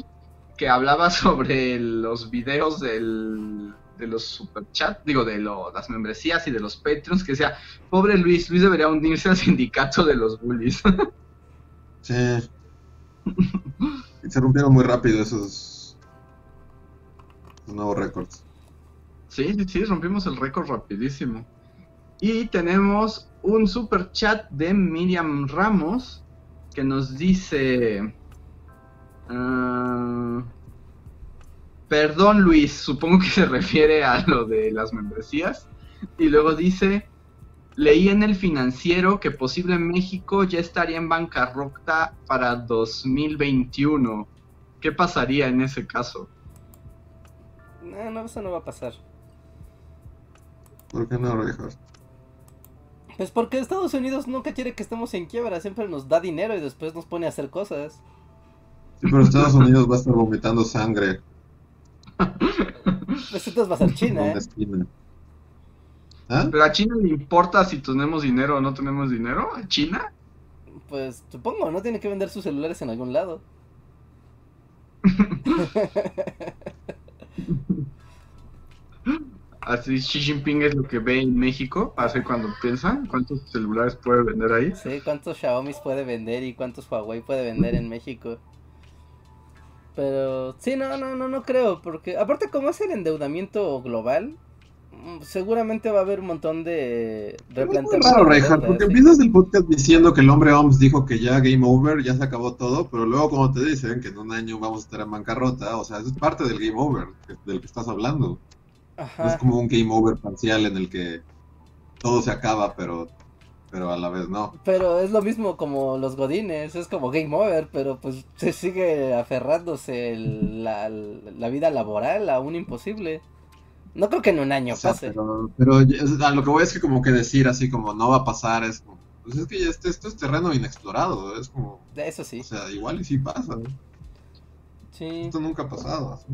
que hablaba sobre los videos del, de los superchats, digo, de lo- las membresías y de los Patreons, que decía, pobre Luis, Luis debería unirse al sindicato de los bullies. *laughs* Sí. Se rompieron muy rápido esos, esos nuevos récords. Sí, sí, sí, rompimos el récord rapidísimo. Y tenemos un super chat de Miriam Ramos que nos dice... ah, perdón Luis, supongo que se refiere a lo de las membresías. Y luego dice, leí en el financiero que posible México ya estaría en bancarrota para 2021. ¿Qué pasaría en ese caso? No, no, eso no va a pasar. ¿Por qué no, Richard? Pues porque Estados Unidos nunca quiere que estemos en quiebra, siempre nos da dinero y después nos pone a hacer cosas. Sí, pero Estados Unidos va a estar vomitando sangre *laughs* Pues entonces va a ser China, ¿eh? ¿Ah? Pero a China le importa si tenemos dinero o no tenemos dinero. ¿A China? Pues supongo, no tiene que vender sus celulares en algún lado. *laughs* Así Xi Jinping es lo que ve en México. Así cuando piensan cuántos celulares puede vender ahí. Sí, cuántos Xiaomi puede vender y cuántos Huawei puede vender en México. Pero sí, no, no, no, no creo, porque aparte como es el endeudamiento global, seguramente va a haber un montón de Es muy raro, Reinhardt, porque sí. empiezas el podcast diciendo que el hombre OMS dijo que ya game over, ya se acabó todo, pero luego cuando te dicen que en un año vamos a estar en bancarrota, o sea, eso es parte del game over del que estás hablando. No es como un game over parcial en el que todo se acaba, pero, pero a la vez no. Pero es lo mismo como los godines, es como game over, pero pues se sigue aferrándose el- la, la vida laboral a un imposible. No creo que en un año O sea, pase. pero, a lo que voy es que como que decir así como no va a pasar es como, pues es que ya este, esto es terreno inexplorado, es como, Eso sí. o sea, igual y sí pasa, Sí. esto nunca ha pasado. así.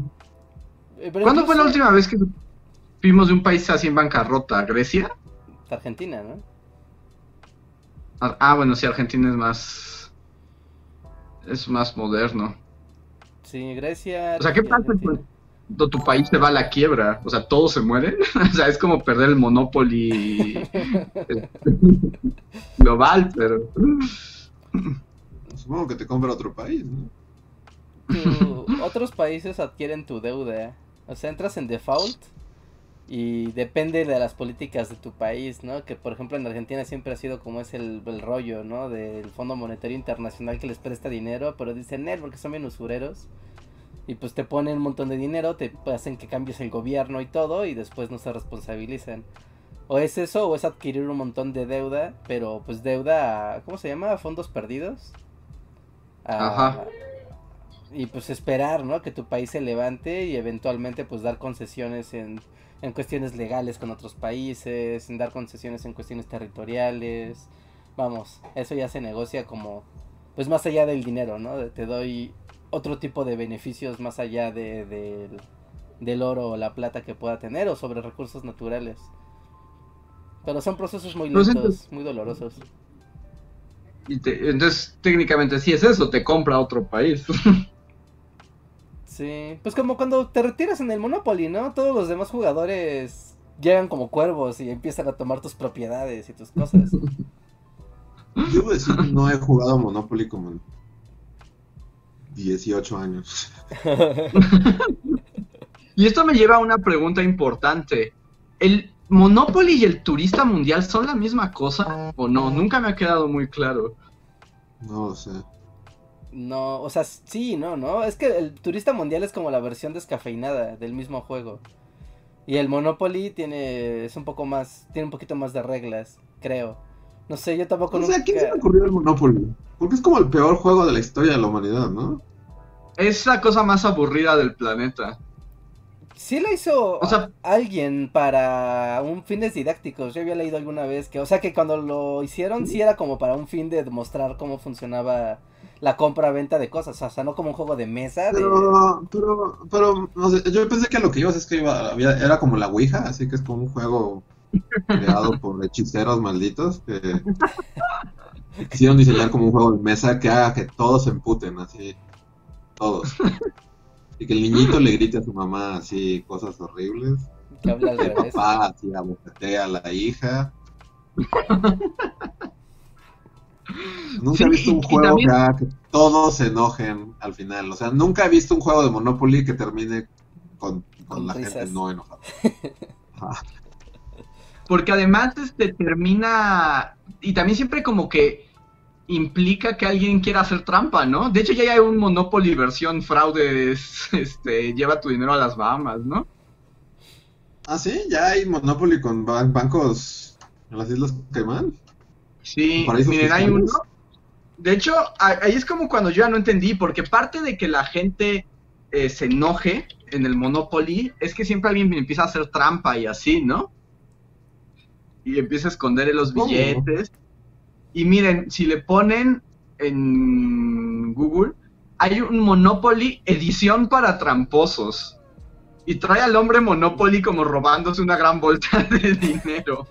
Eh, pero ¿Cuándo fue la última vez que vimos de un país así en bancarrota? ¿Grecia? Argentina, ¿no? Ah, ah, bueno, sí, Argentina es más. Es más moderno. Sí, Grecia. O sea, ¿qué pasa Argentina. Tu país se va a la quiebra? O sea, ¿todos se mueren? *laughs* o sea, es como perder el Monopoly *laughs* global, pero. Supongo que te compra otro país, ¿no? Tu- otros países adquieren tu deuda. O sea, entras en default y depende de las políticas de tu país, ¿no? Que por ejemplo en Argentina siempre ha sido como es el, el rollo, ¿no? Del Fondo Monetario Internacional que les presta dinero, pero dicen él porque son bien usureros. Y pues te ponen un montón de dinero, te hacen que cambies el gobierno y todo y después no se responsabilizan. O es eso o es adquirir un montón de deuda, pero pues deuda, a- ¿cómo se llama? ¿A fondos perdidos? A- Ajá. y pues esperar, ¿no? Que tu país se levante y eventualmente pues dar concesiones en, en cuestiones legales con otros países, en dar concesiones en cuestiones territoriales. Vamos, eso ya se negocia como, pues más allá del dinero, ¿no? Te doy otro tipo de beneficios más allá de, del- del oro o la plata que pueda tener o sobre recursos naturales. Pero son procesos muy lentos, entonces- muy dolorosos. Y te- entonces, técnicamente sí es eso, te compra otro país. *laughs* Sí, pues como cuando te retiras en el Monopoly, ¿no? Todos los demás jugadores llegan como cuervos y empiezan a tomar tus propiedades y tus cosas. *laughs* Debo decir que no he jugado Monopoly como 18 años. *laughs* Y esto me lleva a una pregunta importante. ¿El Monopoly y el turista mundial son la misma cosa o no? Nunca me ha quedado muy claro. No lo sé. No, o sea, sí, no, no. Es que el turista mundial es como la versión descafeinada del mismo juego. Y el Monopoly tiene, es un poco más, tiene un poquito más de reglas, creo. No sé, yo tampoco O sea, ¿a quién se le nunca... ocurrió el Monopoly? Porque es como el peor juego de la historia de la humanidad, ¿no? Es la cosa más aburrida del planeta. Sí la hizo O sea- alguien para un fines didácticos. Yo había leído alguna vez que, o sea, que cuando lo hicieron sí era como para un fin de demostrar cómo funcionaba la compra-venta de cosas. O sea, no como un juego de mesa. De... Pero, pero, pero, no sé, yo pensé que lo que ibas es que iba, había- era como la Ouija, así que es como un juego creado por hechiceros malditos que quisieron diseñar como un juego de mesa que haga que todos se emputen, así, todos. Y que el niñito le grite a su mamá así cosas horribles, Que habla al que el revés. papá así abocatea a la hija. Nunca Sí, he visto un juego también- que haga que todos se enojen al final. O sea, nunca he visto un juego de Monopoly que termine con, con Con la risas. gente no enojada. *laughs* Porque además este termina y también siempre como que implica que alguien quiera hacer trampa, ¿no? De hecho ya hay un Monopoly versión fraudes, *laughs* este, lleva tu dinero a las Bahamas, ¿no? Ah, sí, ya hay Monopoly con ban- bancos en las Islas Caimán. Sí, miren, hay uno. De hecho, ahí es como cuando yo ya no entendí, porque parte de que la gente eh, se enoje en el Monopoly es que siempre alguien empieza a hacer trampa y así, ¿no? Y empieza a esconder los ¿Cómo? billetes. Y miren, si le ponen en Google, hay un Monopoly edición para tramposos. Y trae al hombre Monopoly como robándose una gran bolsa de dinero.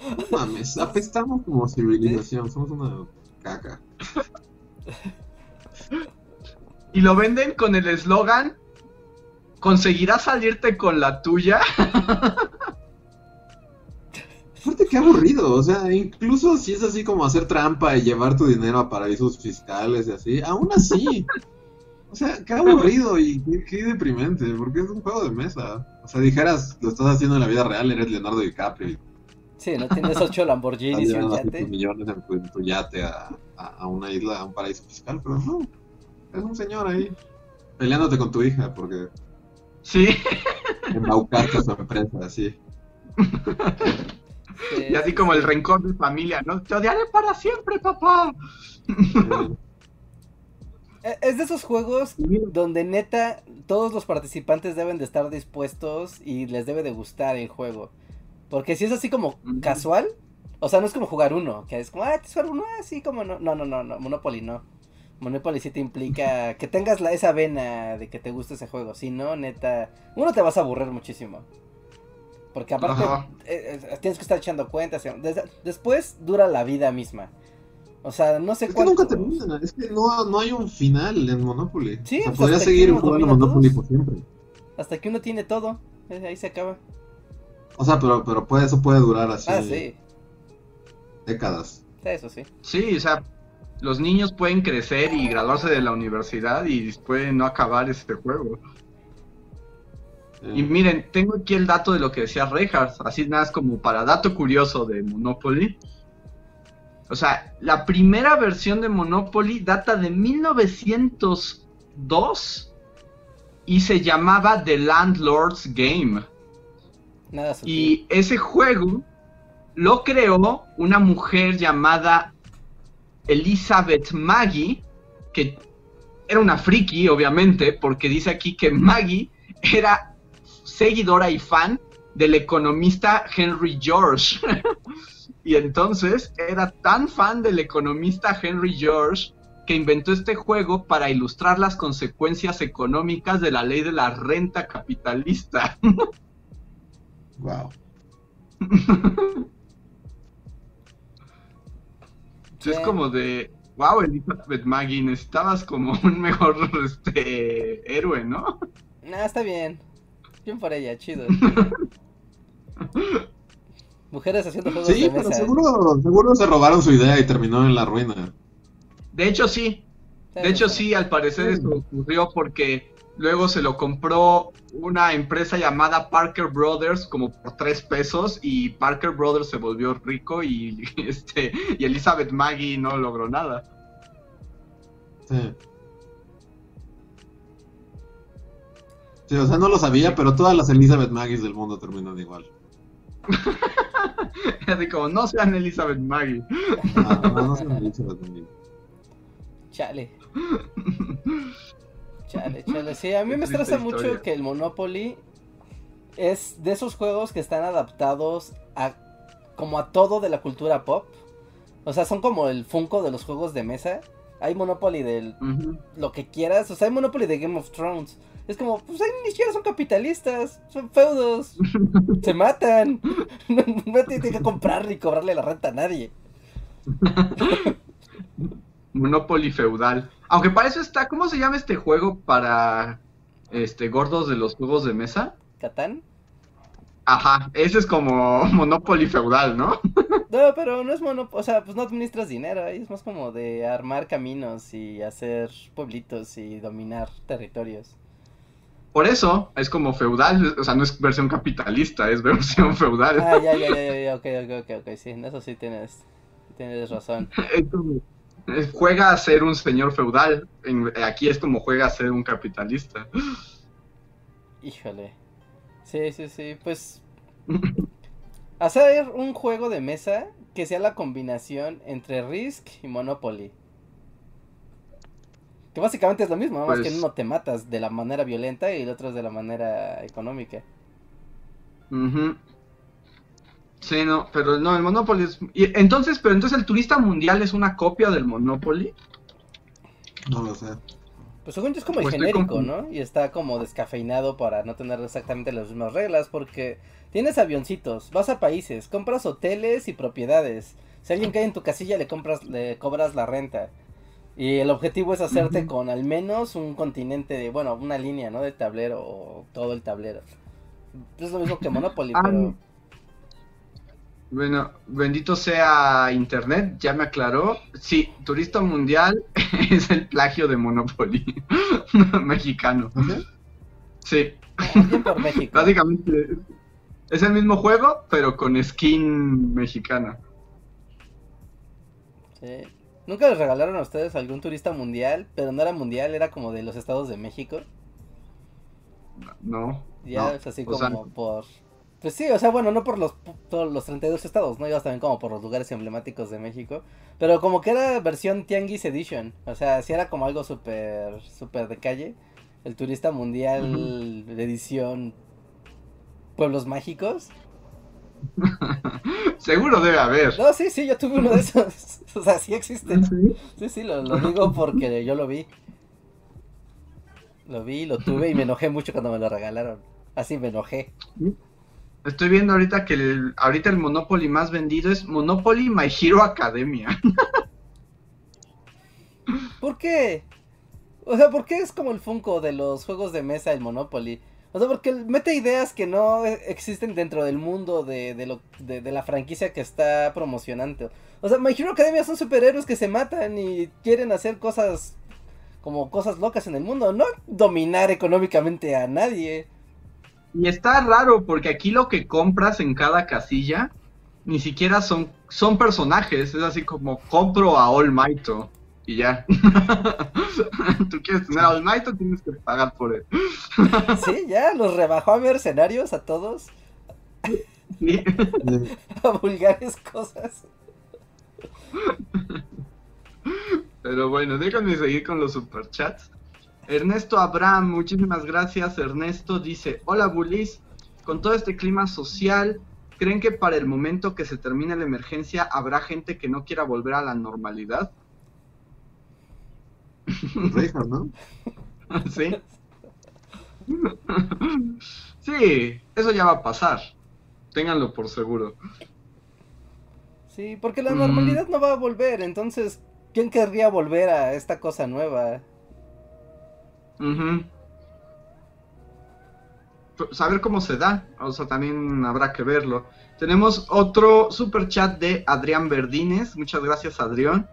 No mames, apestamos como civilización, somos una caca. Y lo venden con el eslogan, ¿conseguirás salirte con la tuya? *laughs* Aparte, qué aburrido, o sea, incluso si es así como hacer trampa y llevar tu dinero a paraísos fiscales y así, aún así. O sea, qué aburrido y qué, qué deprimente, porque es un juego de mesa. O sea, dijeras, lo estás haciendo en la vida real, eres Leonardo DiCaprio y Sí, ¿no? Tienes ocho Lamborghinis y un yate. millones en tu, yate a, a- a una isla, a un paraíso fiscal, pero no, es un señor ahí peleándote con tu hija porque Sí, embaucaste a su empresa, así. *laughs* Sí, y así como el rencor de familia, ¿no? Te odiaré para siempre, papá. Es de esos juegos donde neta todos los participantes deben de estar dispuestos y les debe de gustar el juego. Porque si es así como casual, o sea, no es como jugar uno, que es como, ah, ¿te jugar uno? Ah, sí, como no. No, no, no, no, Monopoly no. Monopoly sí te implica que tengas la, esa vena de que te guste ese juego. Si no, neta, uno te vas a aburrir muchísimo. Porque aparte eh, eh, tienes que estar echando cuentas. des- después dura la vida misma. O sea, no sé Es que nunca termina, es que no, no hay un final en Monopoly. Sí, o sea, pues podría hasta que seguir uno jugando Monopoly todos. por siempre. Hasta que uno tiene todo. eh, Ahí se acaba. O sea, pero, pero puede, eso puede durar así Ah, sí. décadas. Eso sí. Sí, o sea, los niños pueden crecer y graduarse de la universidad y pueden no acabar este juego. Y miren, tengo aquí el dato de lo que decía Reinhardt, así nada más como para dato curioso de Monopoly. O sea, la primera versión de Monopoly data de 1902 y se llamaba The Landlord's Game. Nada. Y ese juego lo creó una mujer llamada Elizabeth Maggie, que era una friki, obviamente, porque dice aquí que Maggie era seguidora y fan del economista Henry George. *laughs* y entonces era tan fan del economista Henry George que inventó este juego para ilustrar las consecuencias económicas de la ley de la renta capitalista. *laughs* Wow. *laughs* Es como de, wow, Elizabeth Maggie, necesitabas como un mejor este, héroe, ¿no? Nah, está bien. Bien por ella, chido. *laughs* Mujeres haciendo juegos Sí, de pero mesa. seguro, seguro se robaron su idea y terminó en la ruina. De hecho, sí. De hecho, sí, al parecer Sí. eso ocurrió porque luego se lo compró una empresa llamada Parker Brothers como por tres pesos y Parker Brothers se volvió rico y, *laughs* este, y Elizabeth Maggie no logró nada. Sí. Sí, o sea, no lo sabía, pero todas las Elizabeth Maggies del mundo terminan igual. *laughs* Así como, no sean Elizabeth Maggie. No, no, no son Elizabeth Maggie. Chale. *laughs* Chale, chale. Sí, a mí Qué me estresa mucho que el Monopoly es de esos juegos que están adaptados a como a todo de la cultura pop. O sea, son como el Funko de los juegos de mesa. Hay Monopoly del Ujú. lo que quieras. O sea, hay Monopoly de Game of Thrones. Es como, pues ahí ni siquiera son capitalistas, son feudos. *laughs* Se matan. No, no tiene que comprar ni cobrarle la renta a nadie. Monopoly feudal. Aunque para eso está, ¿cómo se llama este juego para este gordos de los juegos de mesa? ¿Catán? Ajá, ese es como *laughs* Monopoly feudal, ¿no? *laughs* No, pero no es monopolio, o sea, pues no administras dinero, ahí es más como de armar caminos y hacer pueblitos y dominar territorios. Por eso es como feudal, o sea, no es versión capitalista, es versión feudal. Ah, ya, ya, ya, ya, ok, ok, ok, ok, sí, en eso sí tienes, tienes razón. Juega a ser un señor feudal, en- aquí es como juega a ser un capitalista. Híjole. Sí, sí, sí, pues hacer un juego de mesa que sea la combinación entre Risk y Monopoly. Que básicamente es lo mismo, nada más que Pues- en uno te matas de la manera violenta y el otro es de la manera económica. Ujú. Sí, no, pero no, el Monopoly es... y entonces, pero entonces el turista mundial es una copia del Monopoly. No lo sé. Pues según yo es como el Pues genérico. ¿no? Y está como descafeinado para no tener exactamente las mismas reglas porque tienes avioncitos, vas a países, compras hoteles y propiedades. Si alguien cae en tu casilla le compras le cobras la renta. Y el objetivo es hacerte con al menos un continente de, bueno, una línea, ¿no? De tablero o todo el tablero. Es lo mismo que Monopoly, Ah, pero Bueno, bendito sea Internet, ya me aclaró. Sí, turista mundial *laughs* es el plagio de Monopoly *laughs* mexicano. ¿Sí? Sí, ah, por México. básicamente es el mismo juego, pero con skin mexicana. Sí. ¿Nunca les regalaron a ustedes algún turista mundial? Pero no era mundial, era como de los estados de México. No. Ya No, es así o como sea- por... Pues sí, o sea, bueno, no por los todos los 32 estados, ¿no? Ibas también como por los lugares emblemáticos de México. Pero como que era versión Tianguis Edition. O sea, sí era como algo súper, súper de calle. El turista mundial de edición Pueblos Mágicos. *laughs* Seguro debe haber. No, sí, sí, yo tuve uno de esos. *laughs* O sea, sí existen. Sí. Sí, sí, lo, lo digo porque yo lo vi. Lo vi, lo tuve y me enojé mucho cuando me lo regalaron. Así me enojé. Estoy viendo ahorita que el, ahorita el Monopoly más vendido es Monopoly My Hero Academia. *laughs* ¿Por qué? O sea, ¿por qué es como el Funko de los juegos de mesa el Monopoly? O sea, porque mete ideas que no eh, existen dentro del mundo de, de, lo, de, la franquicia que está promocionando. O sea, My Hero Academia son superhéroes que se matan y quieren hacer cosas como cosas locas en el mundo, no dominar económicamente a nadie. Y está raro porque aquí lo que compras en cada casilla ni siquiera son, son personajes. Es así como compro a All Mighto y ya. *laughs* Tú quieres tener a All Mighto, tienes que pagar por él. *laughs* Sí, ya, los rebajó a mercenarios a todos, Sí. *laughs* a vulgares cosas. Pero bueno, déjame seguir con los superchats. Ernesto Abraham, muchísimas gracias. Ernesto dice, hola Bulis, con todo este clima social, ¿creen que para el momento que se termine la emergencia habrá gente que no quiera volver a la normalidad? Reinhardt, ¿no? *laughs* sí. Sí, eso ya va a pasar. Ténganlo por seguro. Sí, porque la Mm. normalidad no va a volver, entonces, ¿quién querría volver a esta cosa nueva? Ujú. Pues, Saber cómo se da, o sea, también habrá que verlo. Tenemos otro super chat de Adrián Verdines, muchas gracias Adrián,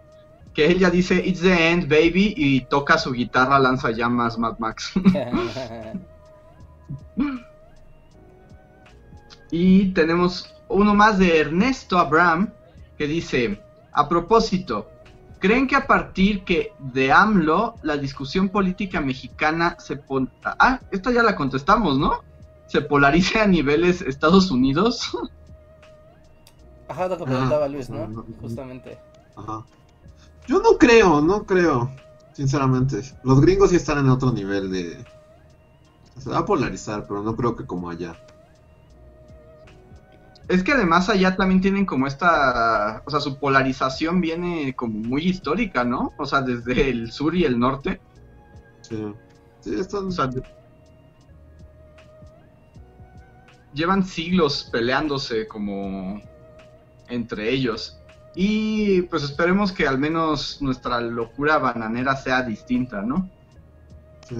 que él ya dice It's the end, baby, y toca su guitarra lanza llamas Mad Max. *laughs* y tenemos uno más de Ernesto Abraham, que dice, a propósito, ¿creen que a partir que de AMLO la discusión política mexicana se pon... Ah, esta ya la contestamos, ¿no? Se polarice a niveles Estados Unidos. Ajá, lo que preguntaba Ah, Luis, no. Justamente. Ajá. Yo no creo, no creo, sinceramente. Los gringos sí están en otro nivel de... Se va a polarizar, pero no creo que como allá. Es que además allá también tienen como esta, o sea, su polarización viene como muy histórica, ¿no? O sea, desde el sur y el norte. Sí, sí están... O sea, de- llevan siglos peleándose como entre ellos. Y pues esperemos que al menos nuestra locura bananera sea distinta, ¿no? sí.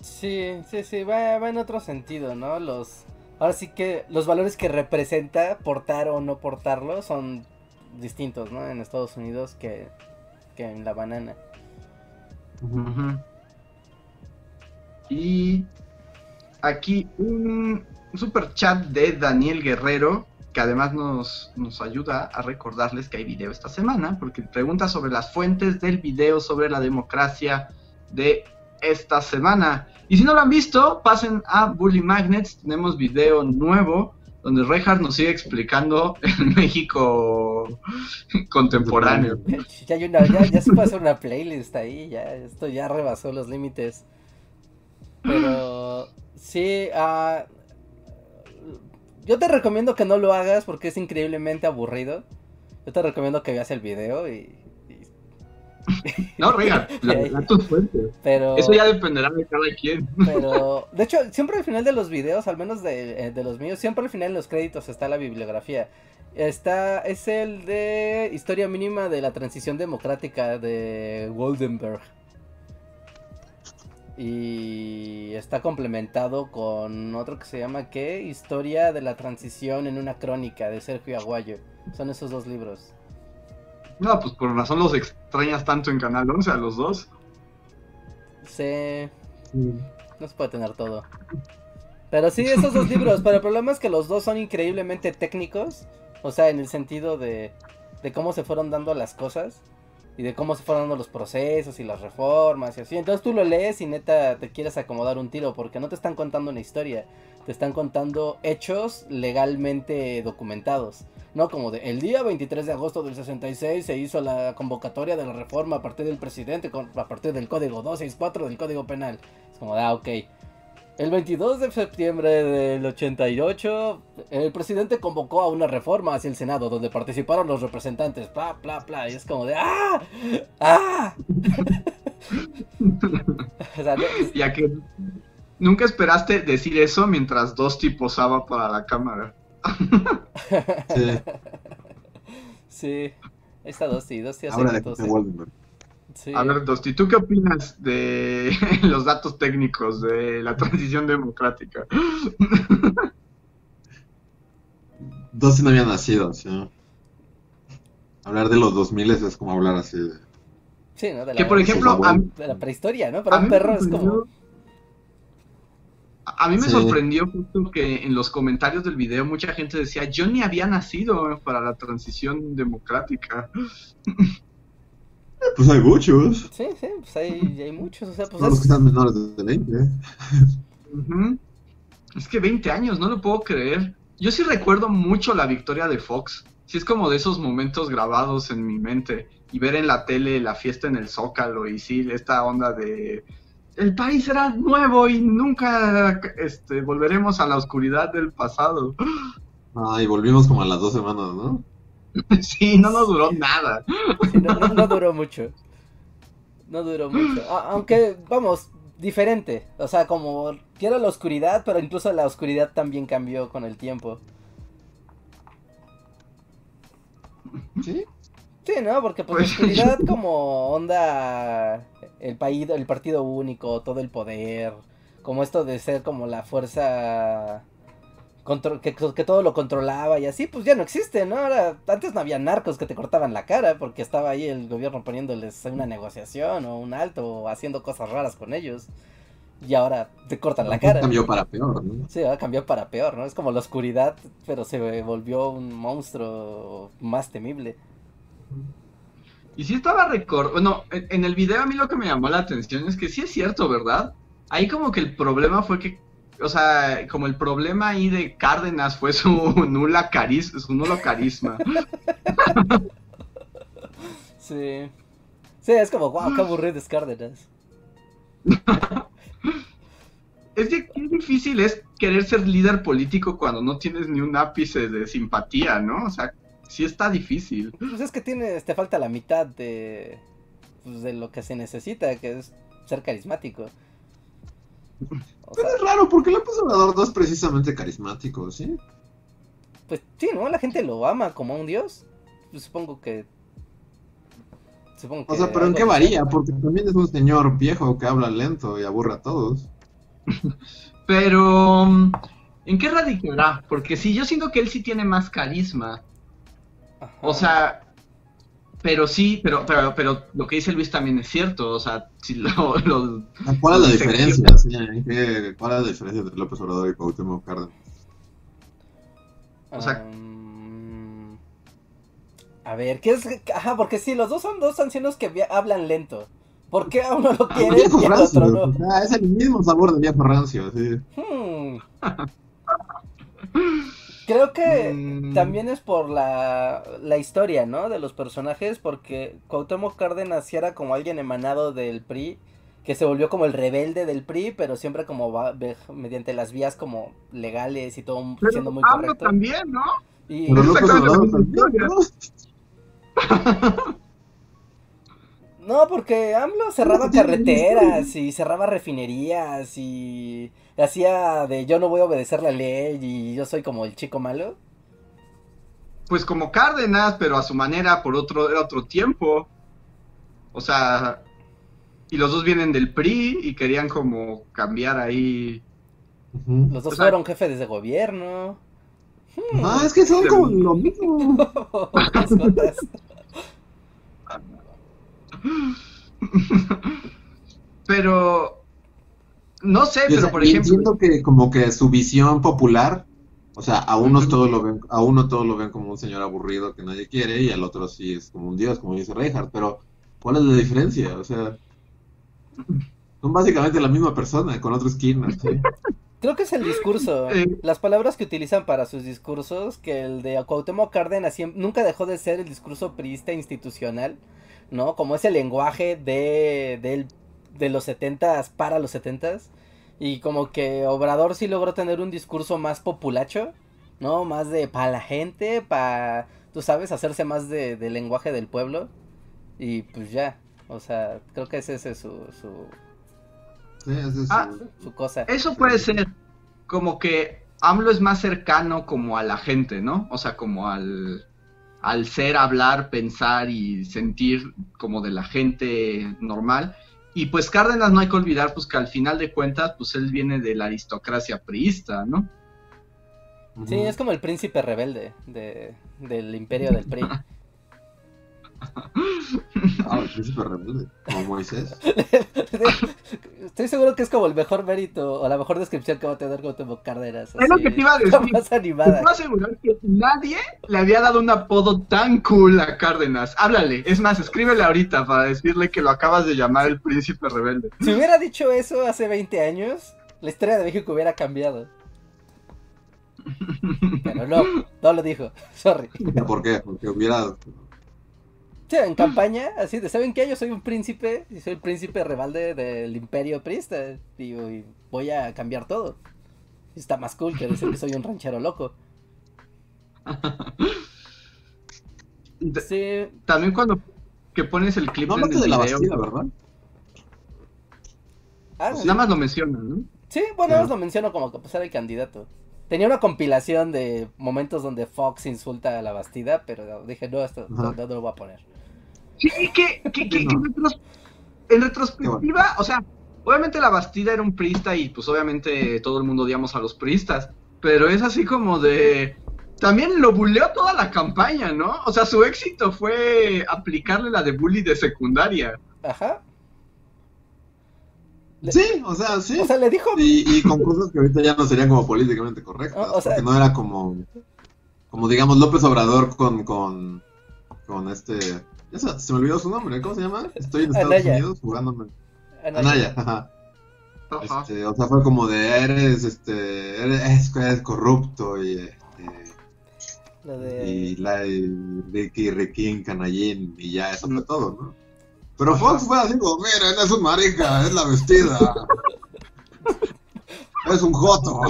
Sí, sí, sí, va, va en otro sentido, ¿no? Los... Ahora sí que los valores que representa portar o no portarlo son distintos, ¿no? En Estados Unidos que, que en la banana. Y aquí un super chat de Daniel Guerrero, que además nos, nos ayuda a recordarles que hay video esta semana, porque pregunta sobre las fuentes del video sobre la democracia de esta semana. Y si no lo han visto, pasen a Bully Magnets, tenemos video nuevo donde Reinhardt nos sigue explicando el *laughs* México contemporáneo. *laughs* Ya, hay una, ya, ya se puede hacer una playlist ahí, ya esto ya rebasó los límites. Pero sí, ah, yo te recomiendo que no lo hagas porque es increíblemente aburrido. Yo te recomiendo que veas el video y... y- *laughs* No, Reinhardt, *laughs* la, tus fuentes. pero... Eso ya dependerá de cada quien. *laughs* Pero, de hecho, siempre al final de los videos, al menos de, eh, de los míos, siempre al final en los créditos está la bibliografía. Está, es el de Historia Mínima de la Transición Democrática de Goldenberg. Y está complementado con otro que se llama, ¿qué? Historia de la Transición en una crónica de Sergio Aguayo. Son esos dos libros. No, pues por razón los extrañas tanto en Canal 11 a los dos. Sí, No se puede tener todo. Pero sí, esos dos libros. Pero el problema es que los dos son increíblemente técnicos. O sea, en el sentido de, de cómo se fueron dando las cosas. Y de cómo se fueron dando los procesos y las reformas y así. Entonces tú lo lees y neta te quieres acomodar un tiro. Porque no te están contando una historia. Te están contando hechos legalmente documentados. No como de el día 23 de agosto del 66 se hizo la convocatoria de la reforma a partir del presidente, a partir del código 264 del código penal. Es como, de, ah, ok. El 22 de septiembre del 88, el presidente convocó a una reforma hacia el Senado donde participaron los representantes, bla, bla, bla. Y es como de, ¡ah! ¡ah! *laughs* O sea, no- Ya que nunca esperaste decir eso mientras Dusty posaba para la cámara. Sí, *laughs* sí, ahí está Dusty, Dusty hace ahora de fotos, que eh. Goldenberg. Sí. A ver, Dusty, ¿tú qué opinas de *laughs* los datos técnicos de la transición democrática? Dos no había nacido, sí. Hablar de los 2000 es como hablar así de... Sí, ¿no? De la, Que por ejemplo, a, de la prehistoria, ¿no? Para a un mí me perro es como... A a mí me Sí. sorprendió justo que en los comentarios del video mucha gente decía, yo ni había nacido para la transición democrática. *laughs* Pues hay muchos. Sí, sí, pues hay, hay muchos, o sea, pues Todos los que es... están menores de 20. Ujú. Es que 20 años, no lo puedo creer. Yo sí recuerdo mucho la victoria de Fox. Sí es como de esos momentos grabados en mi mente. Y ver en la tele la fiesta en el Zócalo y sí, esta onda de... El país será nuevo y nunca este, volveremos a la oscuridad del pasado. Ah, y volvimos como a las dos semanas, ¿no? *laughs* sí, no nos duró nada. sí, no, no- no duró mucho. no duró mucho. A- aunque, vamos, diferente. O sea, como quiero la oscuridad, pero incluso la oscuridad también cambió con el tiempo. ¿Sí? Sí, ¿no? Porque pues, Pues, la *laughs* oscuridad como onda el país, el partido único, todo el poder, como esto de ser como la fuerza que, que todo lo controlaba y así, pues ya no existe, ¿no? Ahora, antes no había narcos que te cortaban la cara porque estaba ahí el gobierno poniéndoles una negociación o un alto o haciendo cosas raras con ellos. Y ahora te cortan la cara. Cambió para peor, ¿no? Sí, ahora cambió para peor, ¿no? Es como la oscuridad, pero se volvió un monstruo más temible. Y sí estaba recordando, bueno, en, en el video a mí lo que me llamó la atención es que sí es cierto, ¿verdad? Ahí como que el problema fue que, o sea, como el problema ahí de Cárdenas fue su *laughs* nula carisma, su nulo carisma. Sí. Sí, es como, wow, qué aburrido es Cárdenas. Es que qué difícil es querer ser líder político cuando no tienes ni un ápice de simpatía, ¿no? O sea, sí está difícil. Pues es que tienes, te falta la mitad de, pues, de lo que se necesita, que es ser carismático. O sea, Pero es raro, porque López Obrador no es precisamente carismático, ¿sí? pues sí, ¿no? La gente lo ama como a un dios. Pues supongo que... Supongo que O sea, pero ¿en qué varía? Porque también es un señor viejo que habla lento y aburre a todos. *laughs* Pero, ¿en qué radicará? Porque sí, yo siento que él sí tiene más carisma. Ajá. O sea, pero sí, pero, pero, pero lo que dice Luis también es cierto. O sea, si lo, lo- ¿Cuál es la diferencia? sí? ¿En qué- ¿Cuál es la diferencia entre López Obrador y Cuauhtémoc Cárdenas? o sea- Am, a ver, ¿qué es? Ajá, porque sí, los dos son dos ancianos que hablan lento. ¿Por qué a uno lo Ah, quiere viejo y al rancio, otro o no? sea, es el mismo sabor de viejo rancio, sí. Hmm. *laughs* Creo que Mm. también es por la, la historia, ¿no? De los personajes, porque Cuauhtémoc Cárdenas sí era como alguien emanado del PRI, que se volvió como el rebelde del PRI, pero siempre como va, ve- mediante las vías como legales y todo Pero siendo muy correcto. también, ¿no? Y, *laughs* ¿no? Porque AMLO cerraba *laughs* carreteras y cerraba refinerías y hacía de yo no voy a obedecer la ley y yo soy como el chico malo. Pues como Cárdenas, pero a su manera, por otro, era otro tiempo. O sea, y los dos vienen del PRI y querían como cambiar ahí. Los dos O sea- fueron jefes de gobierno. Hmm. Ah, es que son como *laughs* *laughs* lo mismo. Pero, no sé, o pero sea, por ejemplo, entiendo que como que su visión popular, o sea, a unos todos lo ven, a uno todos lo ven como un señor aburrido que nadie quiere y al otro sí es como un dios, como dice Reinhardt, pero ¿cuál es la diferencia? O sea, son básicamente la misma persona con otro skin, ¿sí? *laughs* Creo que es el discurso, Eh. las palabras que utilizan para sus discursos, que el de Cuauhtémoc Cárdenas siem- nunca dejó de ser el discurso priista institucional, ¿no? Como ese lenguaje de, del- de los setentas para los setentas, y como que Obrador sí logró tener un discurso más populacho, ¿no? Más de para la gente, para, tú sabes, hacerse más de, del lenguaje del pueblo, y pues ya, o sea, creo que ese, ese es su, su, Sí, ese es Ah, su- su cosa. eso puede ser como que AMLO es más cercano como a la gente, ¿no? O sea, como al, al ser, hablar, pensar y sentir como de la gente normal. Y pues Cárdenas no hay que olvidar pues que al final de cuentas pues él viene de la aristocracia priista, ¿no? Sí, es como el príncipe rebelde de, del imperio del PRI. *laughs* Ah, el príncipe rebelde, como Moisés. *laughs* Estoy seguro que es como el mejor mérito o la mejor descripción que va a tener Cuauhtémoc Cárdenas. Es lo que te iba a *laughs* decir. más Te animada. puedo asegurar que nadie le había dado un apodo tan cool a Cárdenas. Háblale, es más, escríbele ahorita para decirle que lo acabas de llamar el príncipe rebelde. Si hubiera dicho eso hace 20 años, la historia de México hubiera cambiado. Pero no, no lo dijo. *laughs* Sorry. ¿Por qué? Porque hubiera... Sí, en campaña, así de, ¿saben qué? Yo soy un príncipe y soy el príncipe rebelde del imperio priista. Y voy a cambiar todo. Está más cool que decir que soy un ranchero loco. *laughs* Sí, También cuando que pones el clip No en hablaste el de la. Bastida, ¿verdad? Ah, Nada más lo mencionan, ¿no? Sí, bueno, Sí. os lo menciono como que pues era el candidato. Tenía una compilación de momentos donde Fox insulta a la Bastida, pero dije, no, esto no, lo voy a poner. Sí, que, que, que- que No. en, retros- en retrospectiva, o sea, obviamente la Bastida era un priista y pues obviamente todo el mundo odiamos a los priistas, pero es así como de... También lo buleó toda la campaña, ¿no? O sea, su éxito fue aplicarle la de bully de secundaria. Ajá. Sí, o sea, sí. O sea, le dijo... Y, y con cosas que ahorita ya no serían como políticamente correctas. O- o sea- porque no era como, como digamos, López Obrador con, con, con este. Ya se, se me olvidó su nombre, ¿cómo se llama? Estoy en Estados Anaya. Unidos jugándome. Anaya. Anaya, ajá. Ajá. Este, o sea, fue como de eres, este, eres, eres corrupto y, este, Lo de... y, la, y Ricky, Riquín, Canallín, y ya eso fue todo, ¿no? Pero Fox fue así como, miren, es un marica, es la vestida. es un joto.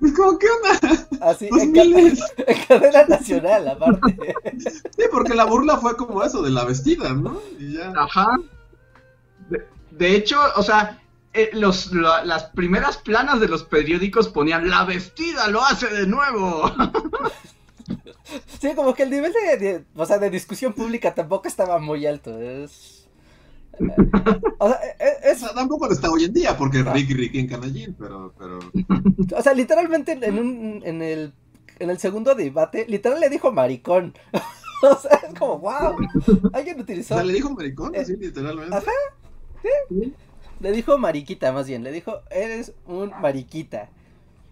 Es como, ¿qué onda? Así, en, en *laughs* cadena nacional, aparte. Sí, porque la burla fue como eso, de la vestida, ¿no? Y ya. Ajá. De, de hecho, o sea, eh, los, la- las primeras planas de los periódicos ponían la vestida lo hace de nuevo. *laughs* Sí, como que el nivel de, de- o sea, de discusión pública tampoco estaba muy alto. Es... O sea, eh, O es, sea, tampoco lo está hoy en día, porque Ricky, Ricky en Canallín, pero, pero. *laughs* o sea, literalmente en un, en el, en el segundo debate, literal le dijo maricón. *laughs* O sea, es como, wow. Alguien O utilizó, sea, le dijo maricón, Eh, así, literalmente. ajá. le dijo mariquita más bien, le dijo, eres un mariquita.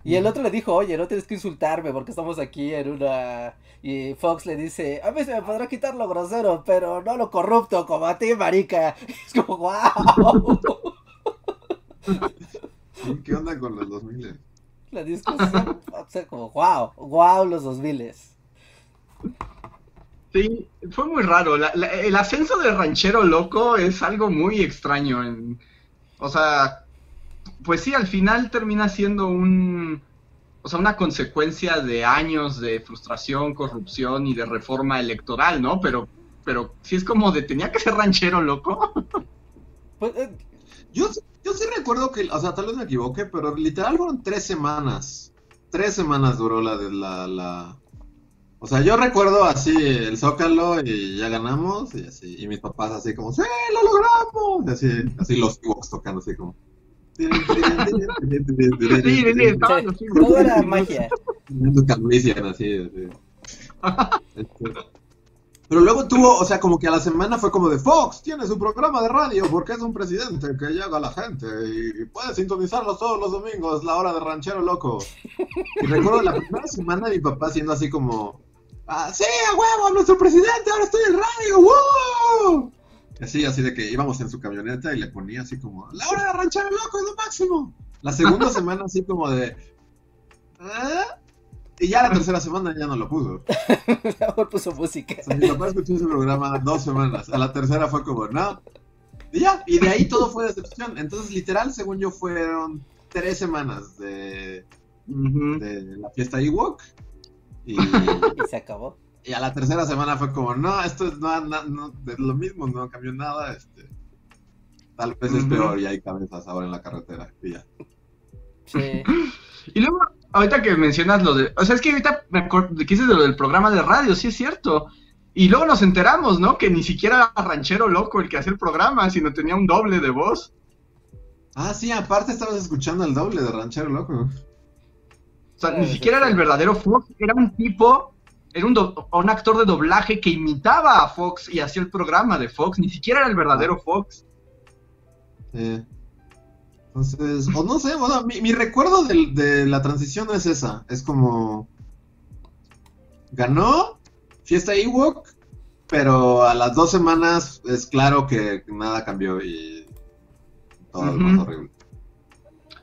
Y el otro le dijo, oye, no tienes que insultarme porque estamos aquí en una... Y Fox le dice, a mí se me podrá quitar lo grosero, pero no lo corrupto como a ti, marica. *laughs* Es como, wow. ¿Qué onda con los 2000? La discusión, o sea, como, wow, wow los 2000. Sí, fue muy raro. La- la- el ascenso de ranchero loco es algo muy extraño. en- o sea, pues sí, al final termina siendo un, o sea, una consecuencia de años de frustración, corrupción y de reforma electoral, ¿no? Pero, pero sí es como de tenía que ser ranchero loco. Pues, eh, Yo, yo sí recuerdo que, o sea, tal vez me equivoque, pero literal fueron tres semanas. Tres semanas duró la de la, la... O sea, yo recuerdo así el Zócalo y ya ganamos y así, y mis papás así como, ¡sí, lo logramos! Y así, así los Ewoks tocando así como... Sí, sí, estaban todo era magia. Así, así. Pero luego tuvo, o sea, como que a la semana fue como de Fox, tiene su programa de radio porque es un presidente que llega a la gente y puede sintonizarlo todos los domingos, la hora de ranchero loco. Y recuerdo la primera semana mi papá haciendo así como, ah, sí, a huevo, nuestro presidente, ahora estoy en radio, ¡wow! Así, así de que íbamos en su camioneta y le ponía así como, la hora de ranchero loco es lo máximo. La segunda *laughs* semana así como de, ¿ah? Y ya la tercera semana ya no lo puso. Mejor *laughs* puso música. O sea, mi papá escuchó ese programa dos semanas. A la tercera fue como, no. Y ya, y de ahí todo fue decepción. Entonces, literal, según yo, fueron tres semanas de, de la fiesta Ewok. Y, *laughs* Y se acabó. Y a la tercera semana fue como, no, esto es no, no, no, es lo mismo, no cambió nada. Este, tal vez es peor y hay cabezas ahora en la carretera. Y ya. Sí. *laughs* Y luego, ahorita que mencionas lo de. O sea, es que ahorita me acuerdo que dices de lo del programa de radio, sí es cierto. Y luego nos enteramos, ¿no? Que ni siquiera era ranchero loco el que hacía el programa, sino tenía un doble de voz. Ah, sí, aparte estabas escuchando el doble de Ranchero Loco. O sea, ni siquiera sí. era el verdadero Fox, era un tipo, era un, do- un actor de doblaje que imitaba a Fox y hacía el programa de Fox, ni siquiera era el verdadero Fox. Eh, entonces, o no sé, bueno, mi, mi recuerdo de, la transición es esa. Es como. Ganó Fiesta Ewok, pero a las dos semanas es claro que nada cambió y todo es más horrible.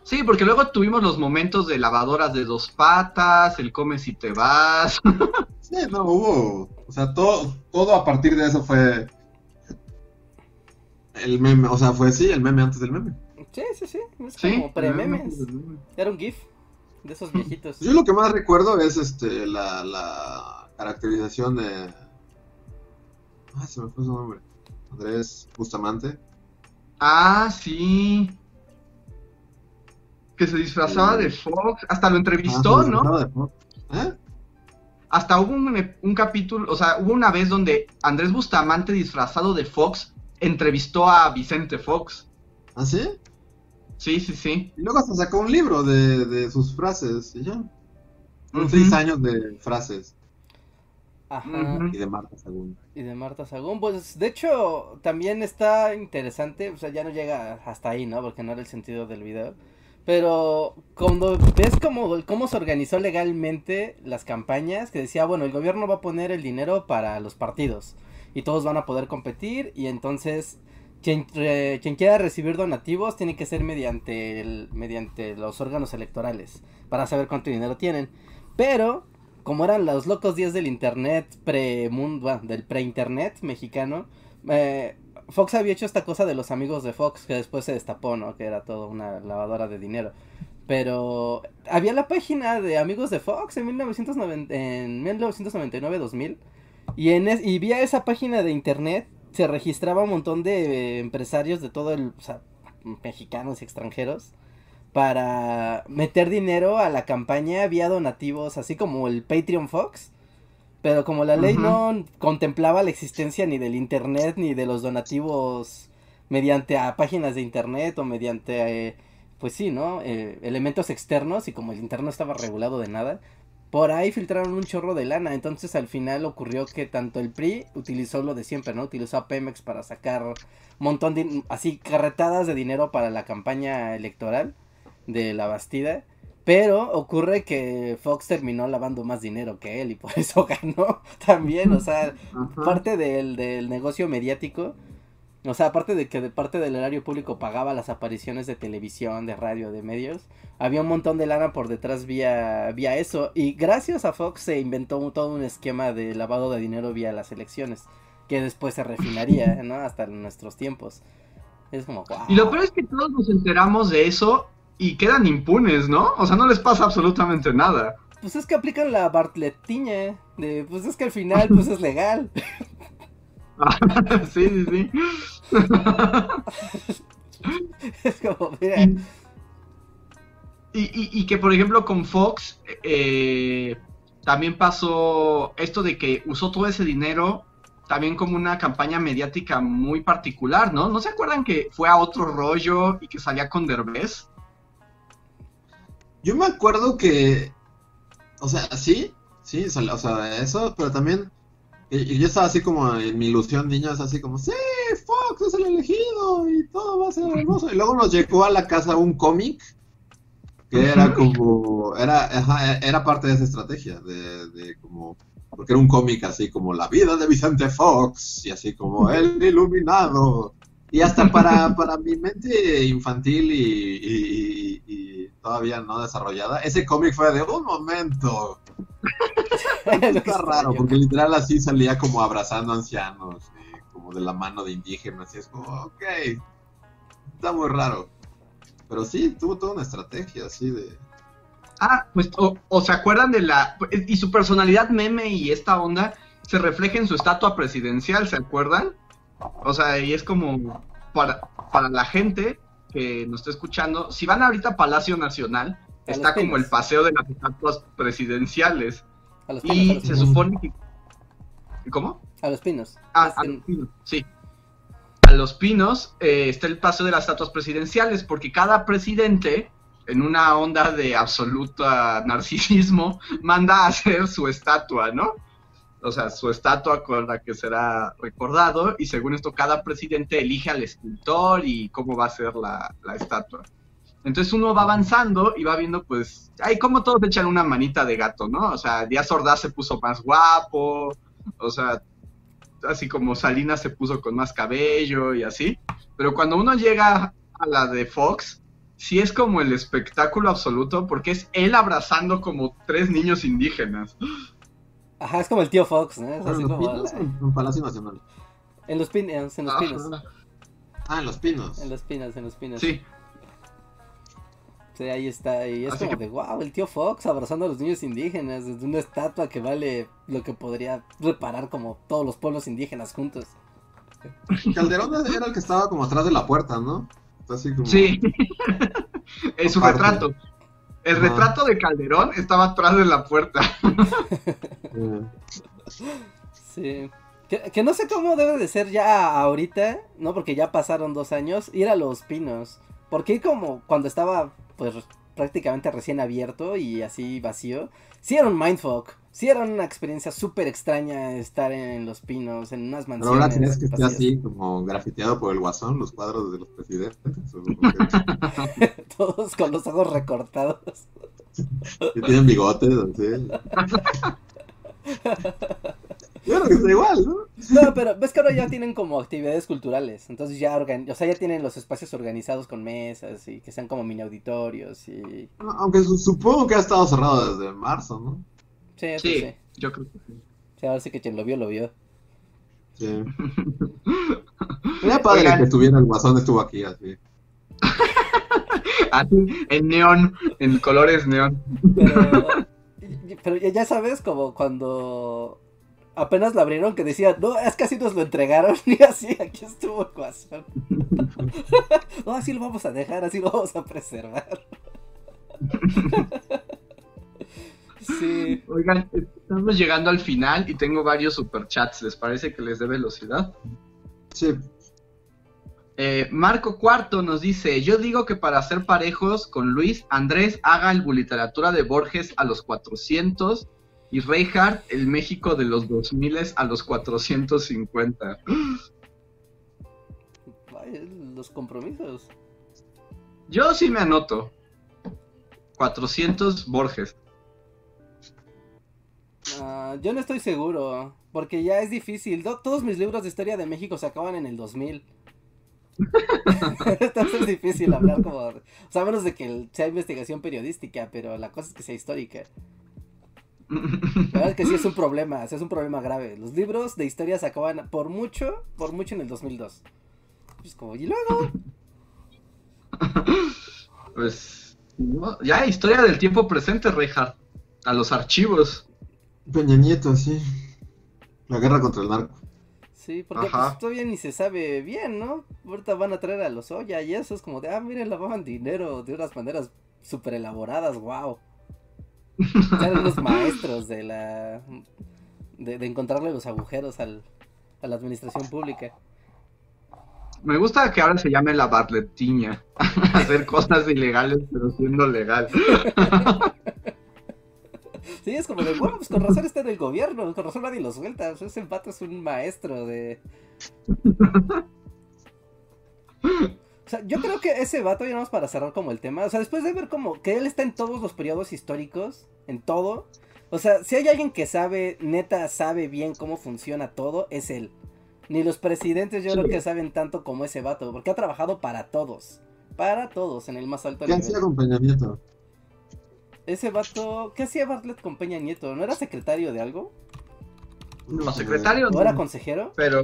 Sí, porque luego tuvimos los momentos de lavadoras de dos patas, el come si te vas. *laughs* Sí, no hubo. O sea, todo, todo a partir de eso fue. El meme, o sea, fue sí, el meme antes del meme. Sí, sí, sí. Es Sí. como pre-memes. Era un GIF de esos viejitos. Yo lo que más recuerdo es este la, la caracterización de. Ah, se me fue su nombre. Andrés Bustamante. Ah, sí. Que se disfrazaba de Fox, hasta lo entrevistó, Ah, se ¿no? disfrazaba de Fox. ¿Eh? Hasta hubo un, un capítulo, o sea, hubo una vez donde Andrés Bustamante disfrazado de Fox entrevistó a Vicente Fox. ¿Ah, sí? Sí, sí, sí. Y luego hasta sacó un libro de, de sus frases y ya. Son Ujú. seis años de frases Ajá. Y de Marta Sagún. Y de Marta Sagún, pues de hecho también está interesante, o sea, ya no llega hasta ahí, ¿no? Porque no era el sentido del video. Pero cuando ves cómo, cómo se organizó legalmente las campañas, que decía, bueno, el gobierno va a poner el dinero para los partidos y todos van a poder competir y entonces quien, quien quiera recibir donativos tiene que ser mediante, el, mediante los órganos electorales para saber cuánto dinero tienen. Pero como eran los locos días del internet pre mundo del pre-internet mexicano, eh, Fox había hecho esta cosa de los amigos de Fox que después se destapó, ¿no? Que era todo una lavadora de dinero. Pero había la página de amigos de Fox en 1990, en 1999-2000 y en y vía esa página de internet se registraba un montón de empresarios de todo el, o sea, mexicanos y extranjeros para meter dinero a la campaña vía donativos, así como el Patreon Fox. Pero como la ley no contemplaba la existencia ni del internet ni de los donativos mediante a páginas de internet o mediante, eh, pues sí, ¿no? Eh, elementos externos y como el internet no estaba regulado de nada, por ahí filtraron un chorro de lana. Entonces al final ocurrió que tanto el PRI utilizó lo de siempre, ¿no? Utilizó a Pemex para sacar un montón de, así, carretadas de dinero para la campaña electoral de la Bastida. Pero ocurre que Fox terminó lavando más dinero que él y por *laughs* eso ganó también. O sea, Ajá. parte del, del negocio mediático. O sea, aparte de que de parte del erario público pagaba las apariciones de televisión, de radio, de medios, había un montón de lana por detrás vía, vía eso. Y gracias a Fox se inventó un- todo un esquema de lavado de dinero vía las elecciones, que después se refinaría, ¿no? Hasta nuestros tiempos. Es como, wow. Y lo peor es que todos nos enteramos de eso y quedan impunes, ¿no? O sea, no les pasa absolutamente nada. Pues es que aplican la Bartletiña, de, pues es que al final, pues es legal. *laughs* sí, sí, sí. *laughs* es como, mira, Y, y- y que, por ejemplo, con Fox eh, también pasó esto de que usó todo ese dinero también como una campaña mediática muy particular, ¿no? ¿No se acuerdan que fue a otro rollo y que salía con Derbez? Yo me acuerdo que, o sea, sí, sí, o sea, eso, pero también, y, yo estaba así como en mi ilusión niño, es así como, sí, Fox es el elegido y todo va a ser hermoso. Y luego nos llegó a la casa un cómic que era como, era, ajá, era parte de esa estrategia, de, de como, porque era un cómic así como la vida de Vicente Fox y así como el iluminado. Y hasta para, *laughs* para mi mente infantil y, y- y todavía no desarrollada, ese cómic fue de un momento. *laughs* Está raro, porque literal así salía como abrazando ancianos, y como de la mano de indígenas, y es como, ok, está muy raro. Pero sí, tuvo toda una estrategia así de... Ah, pues, o, o se acuerdan de la... Y su personalidad meme y esta onda se refleja en su estatua presidencial, ¿se acuerdan? O sea, y es como para, para la gente que nos está escuchando, si van ahorita a Palacio Nacional, A está como el paseo de las estatuas presidenciales. A los a Y los se supone que... ¿Cómo? A los pinos. Ah, Es a en- los pinos, sí. A los pinos eh, está el paseo de las estatuas presidenciales, porque cada presidente, en una onda de absoluta narcisismo, *laughs* manda a hacer su estatua, ¿no? O sea, su estatua con la que será recordado, y según esto, cada presidente elige al escultor y cómo va a ser la, la estatua. Entonces uno va avanzando y va viendo, pues, ay, como todos echan una manita de gato, ¿no? O sea, Díaz Ordaz se puso más guapo, o sea, así como Salinas se puso con más cabello y así. Pero cuando uno llega a la de Fox, sí es como el espectáculo absoluto porque es él abrazando como tres niños indígenas. Ajá, es como el tío Fox, ¿no? Es así ¿en los como pinos la- o en en Palacio Nacional? en los pinos, en los pinos, Ajá. Ah, en Los Pinos. en los pinos, en los pinos. Sí, Sí, ahí está, y es Así como que- de wow, el tío Fox abrazando a los niños indígenas desde una estatua que vale lo que podría reparar como todos los pueblos indígenas juntos. Calderón era el que estaba como atrás de la puerta, ¿no? Así como... sí. *laughs* *laughs* En su retrato. El Ajá. retrato de Calderón estaba atrás de la puerta. *laughs* Sí. Que, que no sé cómo debe de ser ya ahorita, ¿no? Porque ya pasaron dos años, ir a Los Pinos. Porque como cuando estaba, pues, prácticamente recién abierto y así vacío, sí era un mindfuck. Sí era una experiencia súper extraña estar en Los Pinos, en unas Pero mansiones. ahora tienes que estar así, como grafiteado por el guasón, los cuadros de los presidentes. *laughs* Todos con los ojos recortados. que tienen bigotes, así. Yo creo que está igual, ¿no? No, pero ves que ahora ya tienen como actividades culturales. Entonces ya organ... o sea, ya tienen los espacios organizados con mesas y que sean como mini auditorios y. Aunque su- supongo que ha estado cerrado desde marzo, ¿no? Sí, Sí, sí. yo creo que sí. Sí, ahora sí que quien lo vio, lo vio. Sí. Sería padre Oigan. que estuviera el guasón, estuvo aquí, así. *laughs* Así, en neón, en colores neón. Pero, *laughs* pero ya- sabes, como cuando apenas lo abrieron, que decía, no, es que así nos lo entregaron. *laughs* Y así, aquí estuvo el guasón. no, así lo vamos a dejar, así lo vamos a preservar. Sí. Oigan, estamos llegando al final y tengo varios superchats. ¿Les parece que les dé velocidad? Sí. Eh, Marco Cuarto nos dice, yo digo que para ser parejos con Luis, Andrés haga el literatura de Borges a los 400 y Reinhardt el México de los 2000 a los 450. Ay, los compromisos. Yo sí me anoto. 400 Borges. Ah, yo no estoy seguro, porque ya es difícil. Do- todos mis libros de historia de México se acaban en el 2000. *laughs* Entonces es difícil hablar como... O sea, menos de que sea investigación periodística, pero la cosa es que sea histórica. La verdad es que sí es un problema, o es un problema grave. Los libros de historia se acaban por mucho, por mucho en el 2002. Es como, y luego... Pues ya historia del tiempo presente, Reinhardt. A los archivos. Peña Nieto, sí. La guerra contra el narco. Sí, porque pues, todavía ni se sabe bien, ¿no? Ahorita van a traer a los Oya y eso es como de, ah, miren, lavaban dinero de unas maneras súper elaboradas, wow. Eran unos maestros de la... De, de encontrarle los agujeros al, a la administración pública. Me gusta que ahora se llame la barletiña. *laughs* Hacer cosas ilegales pero siendo legal. *laughs* Sí, es como de, bueno, pues con razón está en el gobierno, con razón nadie lo suelta. Ese vato es un maestro de... O sea, yo creo que ese vato, ya vamos para cerrar como el tema, o sea, después de ver como que él está en todos los periodos históricos, en todo, o sea, si hay alguien que sabe, neta, sabe bien cómo funciona todo, es él. Ni los presidentes yo Sí. creo que saben tanto como ese vato, porque ha trabajado para todos, para todos, en el más alto ¿Qué nivel. Nieto? Ese vato, ¿qué hacía Bartlett con Peña Nieto? ¿No era secretario de algo? No, secretario. ¿O era no, consejero? Pero.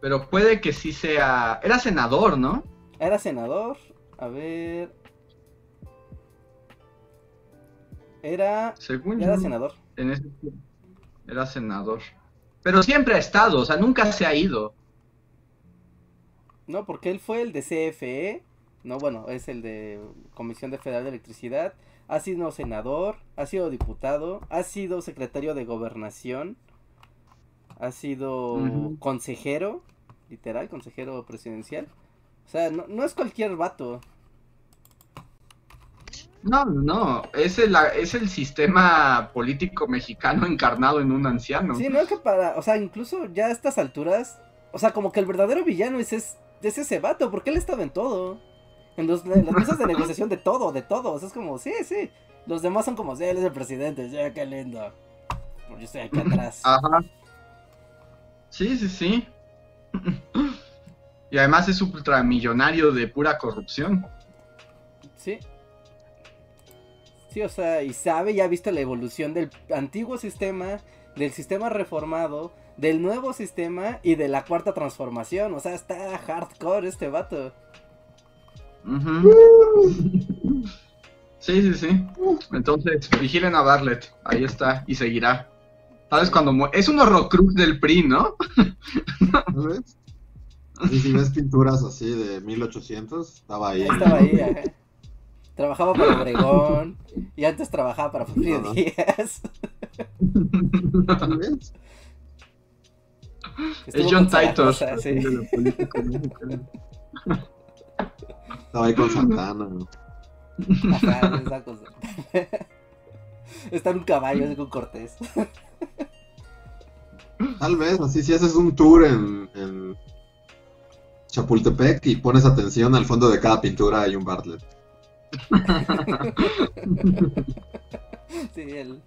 Pero puede que sí sea. Era senador, ¿no? Era senador. A ver. Era. Según Era yo, senador. en ese tiempo, Era senador. Pero siempre ha estado, o sea, nunca se ha ido. No, porque él fue el de CFE. No, bueno, es el de Comisión de Federal de Electricidad. Ha sido senador. Ha sido diputado. Ha sido secretario de Gobernación. Ha sido consejero. Literal, consejero presidencial. O sea, no, no es cualquier vato. No, no, es el, es el sistema político mexicano encarnado en un anciano. Sí, no es que para, o sea, incluso ya a estas alturas, o sea, como que el verdadero villano es, es, es ese vato, porque él estaba en todo. En, los, en las mesas de negociación de todo, de todo. O sea, es como, sí, sí. Los demás son como, sí, él es el presidente, sí, qué lindo. Pero yo estoy aquí *laughs* atrás. Ajá. Sí, sí, sí. Y además es ultramillonario de pura corrupción. Sí. Sí, o sea, y sabe y ha visto la evolución del antiguo sistema, del sistema reformado, del nuevo sistema y de la cuarta transformación. O sea, está hardcore este vato. Sí, sí, sí. Entonces, vigilen a Bartlett. Ahí está. Y seguirá. ¿Sabes cuando mu- Es un horrocrux del PRI, ¿no? *laughs* ¿No ves? Y si ves pinturas así de 1800, estaba ahí. Estaba ahí, ajá. Trabajaba para Obregón y antes trabajaba para Porfirio No. Díaz. Vez. Estuvo John Titor. Sí. Estaba ahí con Santana. Ajá, esa cosa. Está en un caballo así con Cortés. Tal vez, así si haces un tour en, en Chapultepec y pones atención al fondo de cada pintura hay un Bartlett. *laughs* Sí, el,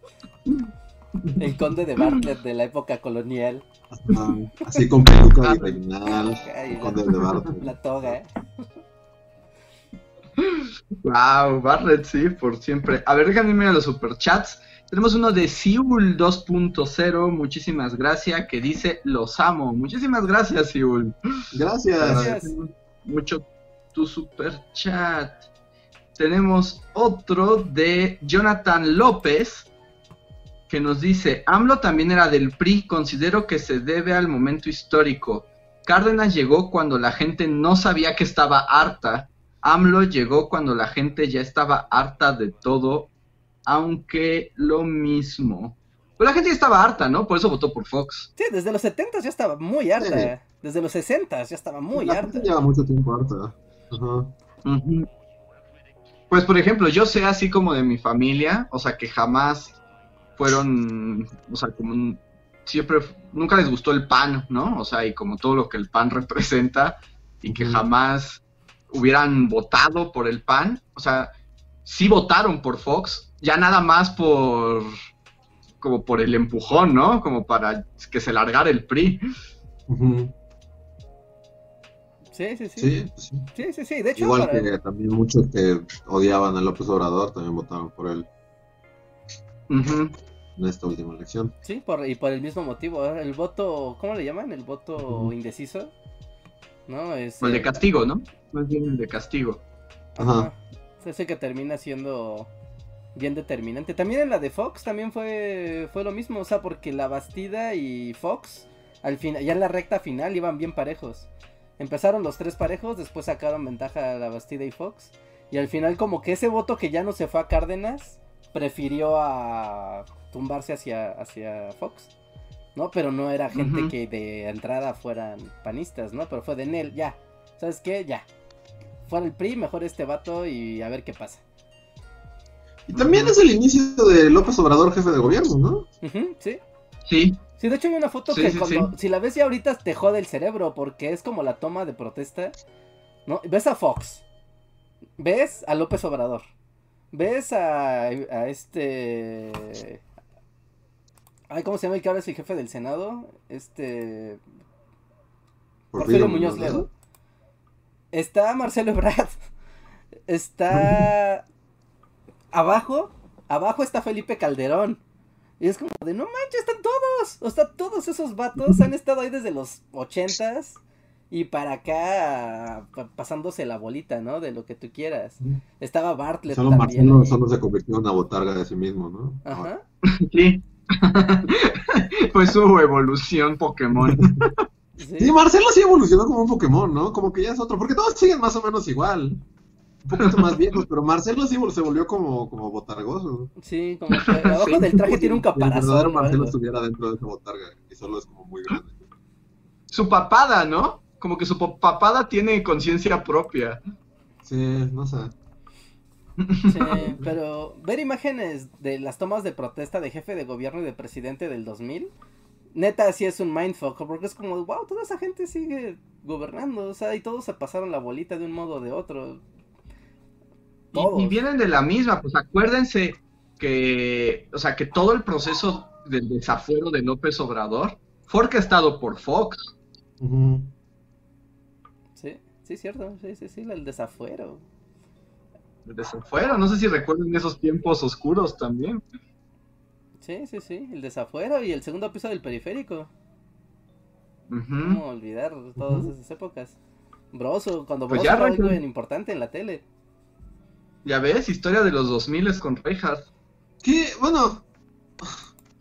el conde de Bartlett de la época colonial. Así con peluca virreinal, Ay, con el de Bartlett. La toga, ¿eh? Wow, Barrett, sí, por siempre. A ver, déjenme mirar los superchats. Tenemos uno de Siul 2.0, muchísimas gracias, que dice, los amo. Muchísimas gracias, Siul. Gracias. Gracias. Mucho tu superchat. Tenemos otro de Jonathan López, que nos dice, AMLO también era del PRI, considero que se debe al momento histórico. Cárdenas llegó cuando la gente no sabía que estaba harta. AMLO llegó cuando la gente ya estaba harta de todo, aunque lo mismo. Pero la gente ya estaba harta, ¿no? Por eso votó por Fox. Sí, desde los 70 ya estaba muy harta. Sí. Desde los 60 ya estaba muy La harta. gente lleva mucho tiempo harta. Ajá. Ujú. Pues por ejemplo, yo sé así como de mi familia, o sea que jamás fueron, o sea, como un- siempre, nunca les gustó el pan, ¿no? O sea, y como todo lo que el pan *laughs* representa, y que jamás hubieran votado por el pan, o sea, sí votaron por Fox, ya nada más por, como por el empujón, ¿no? Como para que se largara el PRI. Sí, sí, sí. Sí, sí. Sí, sí, sí. De hecho, Igual para- que también muchos que odiaban a López Obrador también votaron por él en esta última elección. sí, por, y por el mismo motivo. ¿eh? El voto, ¿cómo le llaman? El voto indeciso. ¿No? Es, el de eh, castigo, ¿no? Más bien el de castigo. Ajá. Es ese que termina siendo bien determinante. También en la de Fox también fue, fue lo mismo, o sea, porque la Bastida y Fox, al final, ya en la recta final iban bien parejos. Empezaron los tres parejos, después sacaron ventaja a la Bastida y Fox. Y al final como que ese voto que ya no se fue a Cárdenas, prefirió a tumbarse hacia, hacia Fox. ¿No? Pero no era gente que de entrada fueran panistas, ¿no? Pero fue de Nel, ya. ¿Sabes qué? Ya. Fuera el PRI, mejor este vato y a ver qué pasa. Y también es el inicio de López Obrador jefe de gobierno, ¿no? Sí. Sí, Sí, de hecho hay una foto Sí, que sí, cuando, sí. si la ves ya ahorita te jode el cerebro porque es como la toma de protesta. ¿No? Ves a Fox. Ves a López Obrador. Ves a, a este... Ay, ¿cómo se llama el que ahora es el jefe del Senado? Este... Porfirio Muñoz Ledo. Está Marcelo Ebrard. Está... Abajo, abajo está Felipe Calderón. Y es como de, no manches, están todos. O sea, todos esos vatos han estado ahí desde los ochentas. Y para acá, pa- pasándose la bolita, ¿no? De lo que tú quieras. Estaba Bartlett Solo también. Marcelo ahí. solo se convirtió en una botarga de sí mismo, ¿no? Ajá. sí. *laughs* Fue su evolución Pokémon. *laughs* Sí. Sí, Marcelo sí evolucionó como un Pokémon, ¿no? Como que ya es otro, porque todos siguen más o menos igual. Un poquito más viejos, pero Marcelo sí se volvió como, como botargoso. Sí, como que abajo Sí. del traje tiene un Si el verdadero caparazón. Marcelo estuviera dentro de esa botarga y solo es como muy grande. Su papada, ¿no? Como que su papada tiene conciencia propia. Sí, no sé. Sí, pero ver imágenes de las tomas de protesta de jefe de gobierno y de presidente del 2000, neta sí es un mindfuck, porque es como, wow, toda esa gente sigue gobernando, o sea, y todos se pasaron la bolita de un modo o de otro. Y, Todos. y vienen de la misma, pues acuérdense que, o sea, que todo el proceso del desafuero de López Obrador fue orquestado por Fox. Sí, sí, cierto, sí, sí, sí, el desafuero. El desafuero, no sé si recuerden esos tiempos oscuros también. Sí, sí, sí, el desafuero y el segundo piso del periférico. Ujú. ¿Cómo olvidar todas esas épocas? Broso, cuando Pues Broso algo arrancan. importante en la tele. Ya ves, historia de los 2000 con Reinhardt. Que, bueno.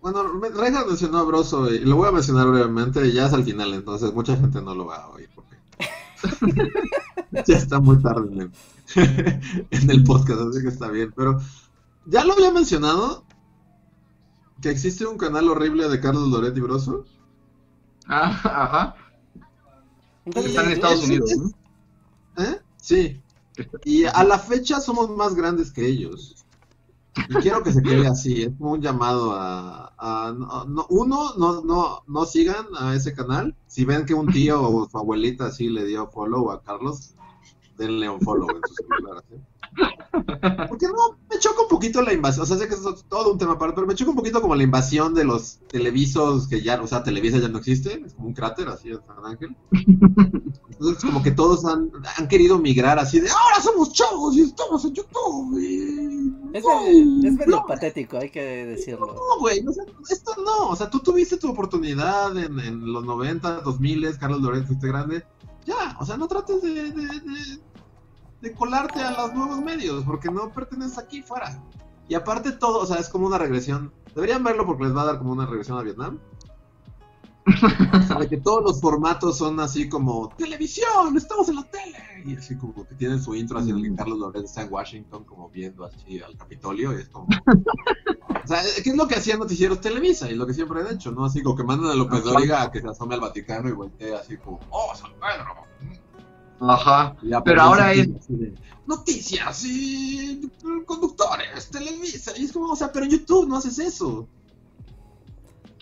Bueno, Reinhardt mencionó a Broso y lo voy a mencionar brevemente y ya es al final, entonces mucha gente no lo va a oír. Porque... *laughs* ya está muy tarde en el, *laughs* en el podcast, así que está bien. Pero ya lo había mencionado que existe un canal horrible de Carlos Loret y Broso. Ah, ajá. Entonces, Están en Estados Unidos, ¿no? ¿Eh? Sí. Y a la fecha somos más grandes que ellos. Y quiero que se quede así. Es como un llamado a. a- no- no- uno, no, no, no sigan a ese canal. Si ven que un tío o su abuelita así le dio follow a Carlos, denle un follow en su celular. ¿sí? Porque no, me choca un poquito la invasión. O sea, sé que es todo un tema aparte, pero me choca un poquito como la invasión de los televisos que ya, o sea, Televisa ya no existe. Es como un cráter así en San Ángel. Entonces, como que todos han, han querido migrar así de ahora somos chavos y estamos en YouTube. y- Es, no, medio- es medio no, patético, hay que decirlo. no, güey, o sea, esto no, o sea, tú tuviste tu oportunidad en, en los 90, 2000, Carlos Lorenzo, fuiste grande, ya, o sea, no trates de, de, de- de colarte a los nuevos medios, porque no perteneces aquí fuera. Y aparte todo, o sea, es como una regresión, deberían verlo porque les va a dar como una regresión a Vietnam. O sea, de que todos los formatos son así como televisión, estamos en la tele. Y así como que tienen su intro así en el que Carlos Lorenzo está en Washington como viendo así al Capitolio y es como... O sea, ¿qué es lo que hacían noticieros Televisa? Y lo que siempre han hecho, ¿no? Así como que mandan a López Dóriga a que se asome al Vaticano y voltee así como, ¡Oh, San Pedro! Ajá. Ya Pero ahora es- de, Noticias y conductores, Televisa. Y es como, o sea, pero en YouTube no haces eso.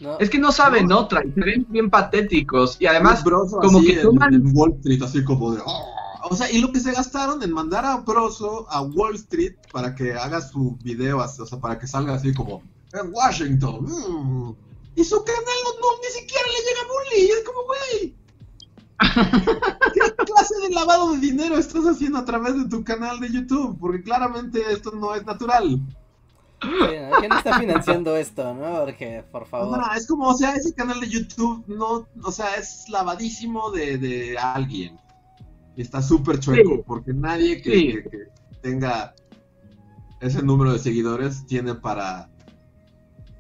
¿no? Es que no saben otra y se ven bien patéticos. Y además, Broso como así que en, toman- en Wall Street, así como de, "Oh". O sea, y lo que se gastaron en mandar a Broso a Wall Street para que haga su video, o sea, para que salga así como, en Washington. mm". Y su canal no, no, ni siquiera le llega a Bully. Y es como, güey. ¿Qué clase de lavado de dinero estás haciendo a través de tu canal de YouTube? Porque claramente esto no es natural. ¿no? ¿Quién está financiando esto, no? Porque, por favor. No, es como, o sea, ese canal de YouTube no, o sea, es lavadísimo de, de alguien. Y está súper chueco, Sí. porque nadie que, Sí. que- que tenga ese número de seguidores tiene para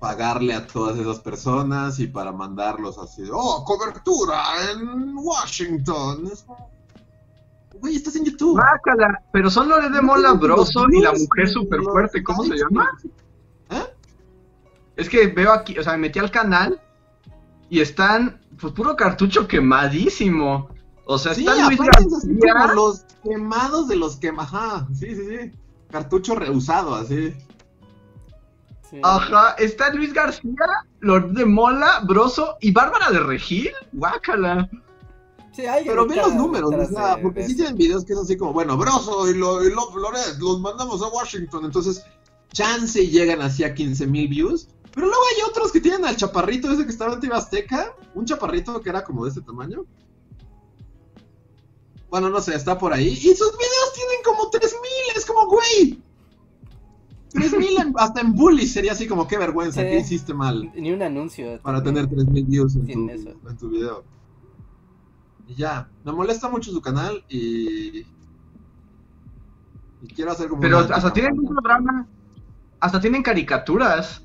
pagarle a todas esas personas y para mandarlos así, oh, cobertura en Washington. Es como, Güey, estás en YouTube. Guácala. Pero son Loret de Mola Broso y la mujer súper fuerte, ¿cómo se llama? ¿Eh? Es que veo aquí, o sea, me metí al canal y están, pues puro cartucho quemadísimo. O sea, Sí, está Luis aparte es así García. como los quemados de los quema, ajá, sí, sí, sí, cartucho reusado, así. Sí. Ajá, está Luis García, Lord de Mola, Broso y Bárbara de Regil. Guácala. Sí, hay Pero ve los números, o sea, de- porque sí tienen videos que es así como, bueno, Broso y, lo, y lo- Loret, los mandamos a Washington, entonces, chance y llegan así a 15 mil views. Pero luego hay otros que tienen al chaparrito ese que estaba en Azteca, un chaparrito que era como de este tamaño. Bueno, no sé, está por ahí. Y sus videos tienen como 3000, es como, güey. 3000 en- hasta en Bully sería así como, qué vergüenza, Sí. ¿qué hiciste mal? Ni un anuncio. para también. tener 3000 views en tu, eso. en tu video. Y ya, me molesta mucho su canal y. Y quiero hacer como. Pero una hasta tienen un programa, hasta tienen caricaturas.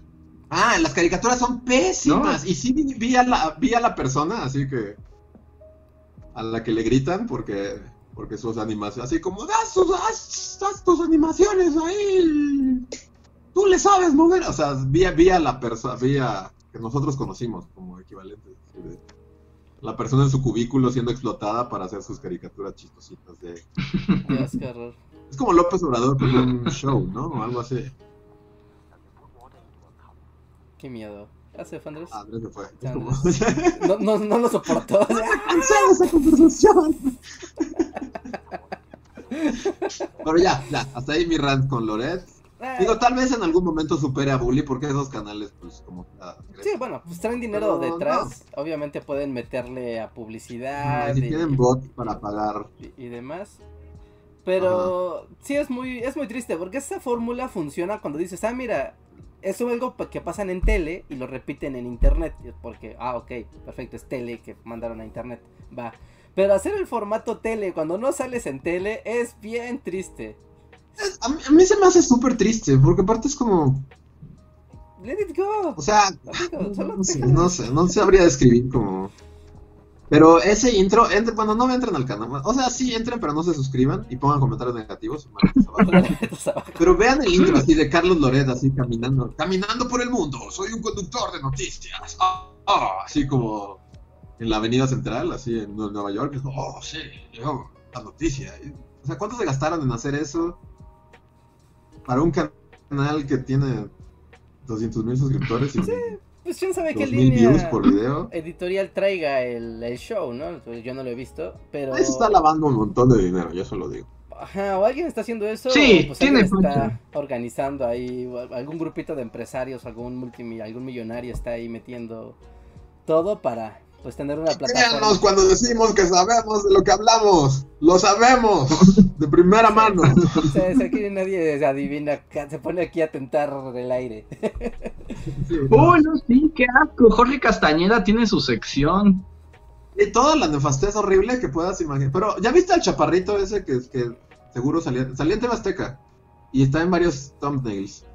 Ah, las caricaturas son pésimas. Y sí vi a la, vi a la persona, así que. A la que le gritan porque. Porque sus animaciones. Así como, haz tus, animaciones ahí. Tú le sabes mover. O sea, vi, a- vi a la persona. Vi a. Que nosotros conocimos como equivalente. de- la persona en su cubículo siendo explotada para hacer sus caricaturas chistositas de. *laughs* Es como López Obrador con un show, ¿no? O algo así. Qué miedo. Ah, Andrés se fue. Andrés. *laughs* No, no, no lo soportó. cansado de esa conversación. *laughs* Pero ya, ya, hasta ahí mi rant con Loret. Digo, tal vez en algún momento supere a Bully porque esos canales, pues, como. ah, Sí, bueno, pues traen dinero Pero detrás. Obviamente pueden meterle a publicidad Si y, tienen bot para pagar. y- y demás. Pero sí es muy, es muy triste porque esa fórmula funciona cuando dices, ah, mira, eso es algo pa- que pasan en tele y lo repiten en internet. Porque, ah, ok, perfecto, es tele que mandaron a internet. Va. Pero hacer el formato tele cuando no sales en tele es bien triste. A, mí, a mí se me hace súper triste porque aparte es como. Let it go. O sea, Amigo, solo no sé, no sé, no sabría describir como. Pero ese intro, entre, bueno, no entren al canal. O sea, sí entren, pero no se suscriban y pongan comentarios negativos. *laughs* pero vean el intro así de Carlos Loret, así caminando. Caminando por el mundo, soy un conductor de noticias. Ah, ah, así como en la avenida central, así en Nueva York. Oh, sí, yo, la noticia. O sea, ¿cuánto se gastaron en hacer eso? Para un canal que tiene 200 mil suscriptores. Y pues quién sabe qué línea por video. editorial traiga el, show, ¿no? Pues yo no lo he visto, pero... Eso está lavando un montón de dinero, yo se lo digo. Ajá, o alguien está haciendo eso, sí, pues tiene está organizando ahí, algún grupito de empresarios, algún multimi algún millonario está ahí metiendo todo para pues tener una plataforma. Créanos cuando decimos que sabemos de lo que hablamos. Lo sabemos *laughs* de primera mano. *laughs* Sí, aquí nadie se adivina, se pone aquí a tentar el aire. Uy, no, sí, qué asco. Jorge Castañeda tiene su sección. Y toda la nefastez horrible que puedas imaginar. Pero, ¿ya viste al chaparrito ese que, que seguro salía, salía en Tebasteca? Y está en varios thumbnails.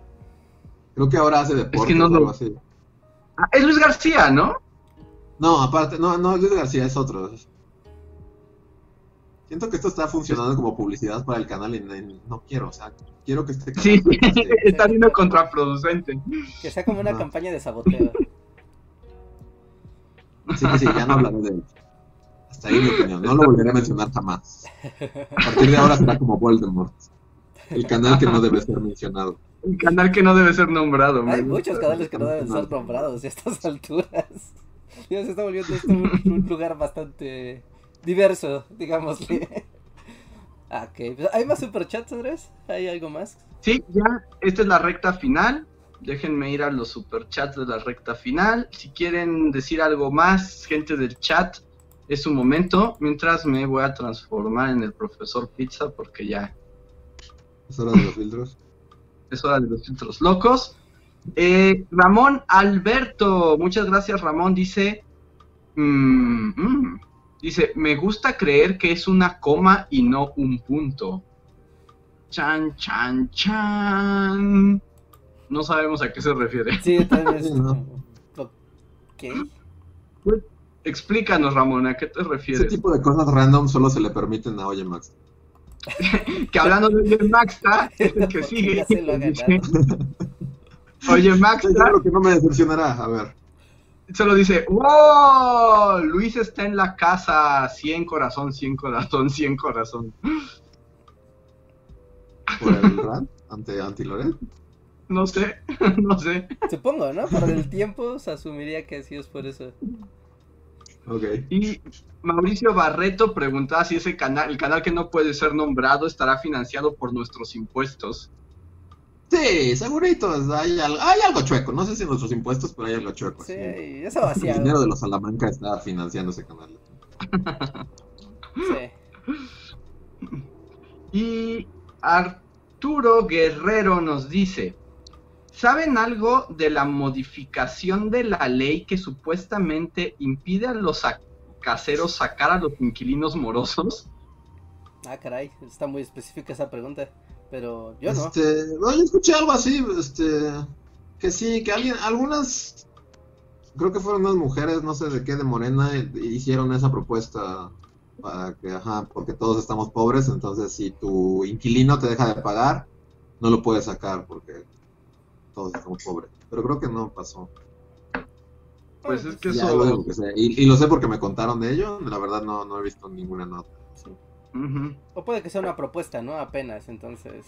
Creo que ahora hace deporte es que no, o algo así. Ah, es Luis García, ¿no? No, aparte, no, no, Luis García es otro. Siento que esto está funcionando como publicidad para el canal y no quiero, o sea, quiero que esté... Sí, *laughs* está siendo contraproducente. Que sea como una campaña de saboteo. Sí, sí, ya no hablaré de él. Hasta ahí mi opinión, no lo volveré a mencionar jamás. A partir de ahora será como Voldemort. El canal que no debe ser mencionado. El canal que no debe ser nombrado. Hay muchos canales que no deben ser nombrados a estas alturas. *laughs* Ya se está volviendo esto un, lugar bastante diverso, digámosle. *laughs* Ah, ok, pues, ¿hay más superchats, Andrés? ¿Hay algo más? Sí, ya, esta es la recta final. Déjenme ir a los superchats de la recta final. Si quieren decir algo más, gente del chat, es un momento. Mientras me voy a transformar en el profesor Pizza porque ya. Es hora de los filtros. *laughs* Es hora de los filtros locos. Eh, Ramón Alberto, muchas gracias Ramón, dice, mm, mm, dice, me gusta creer que es una coma y no un punto. Chan, chan, chan. No sabemos a qué se refiere. Sí, tal vez no. Pues, explícanos, Ramón, ¿a qué te refieres? Ese tipo de cosas random solo se le permiten a Oye Max. *laughs* que hablando de Oye Max, *laughs* está que sigue. *laughs* Oye, Max. lo que no me decepcionará, a ver. Solo dice, ¡Wow! Luis está en la casa, 100 corazón, 100 corazón, 100 corazón. ¿Por el rant? ¿Ante Anti Loret? No sé, *laughs* no sé. Supongo, ¿no? Por el tiempo se asumiría que así es por eso. Ok. Y Mauricio Barreto preguntaba si ese canal, el canal que no puede ser nombrado, estará financiado por nuestros impuestos. Sí, segurito, hay, hay, algo chueco. No sé si nuestros impuestos, pero hay algo chueco. Sí, eso El dinero de los Salamanca está financiando ese canal. sí. *laughs* Y Arturo Guerrero nos dice: ¿Saben algo de la modificación de la ley que supuestamente impide a los caseros sacar a los inquilinos morosos? Ah, caray, está muy específica esa pregunta pero yo no. Este, yo escuché algo así, este, que sí, que alguien, algunas, creo que fueron unas mujeres, no sé de qué, de Morena, hicieron esa propuesta para que, ajá, porque todos estamos pobres, entonces si tu inquilino te deja de pagar, no lo puedes sacar porque todos estamos pobres. Pero creo que no pasó. Pues es que eso... y, lo sé porque me contaron de ello, la verdad no, no he visto ninguna nota. Sí. O puede que sea una propuesta, ¿no? Apenas, entonces.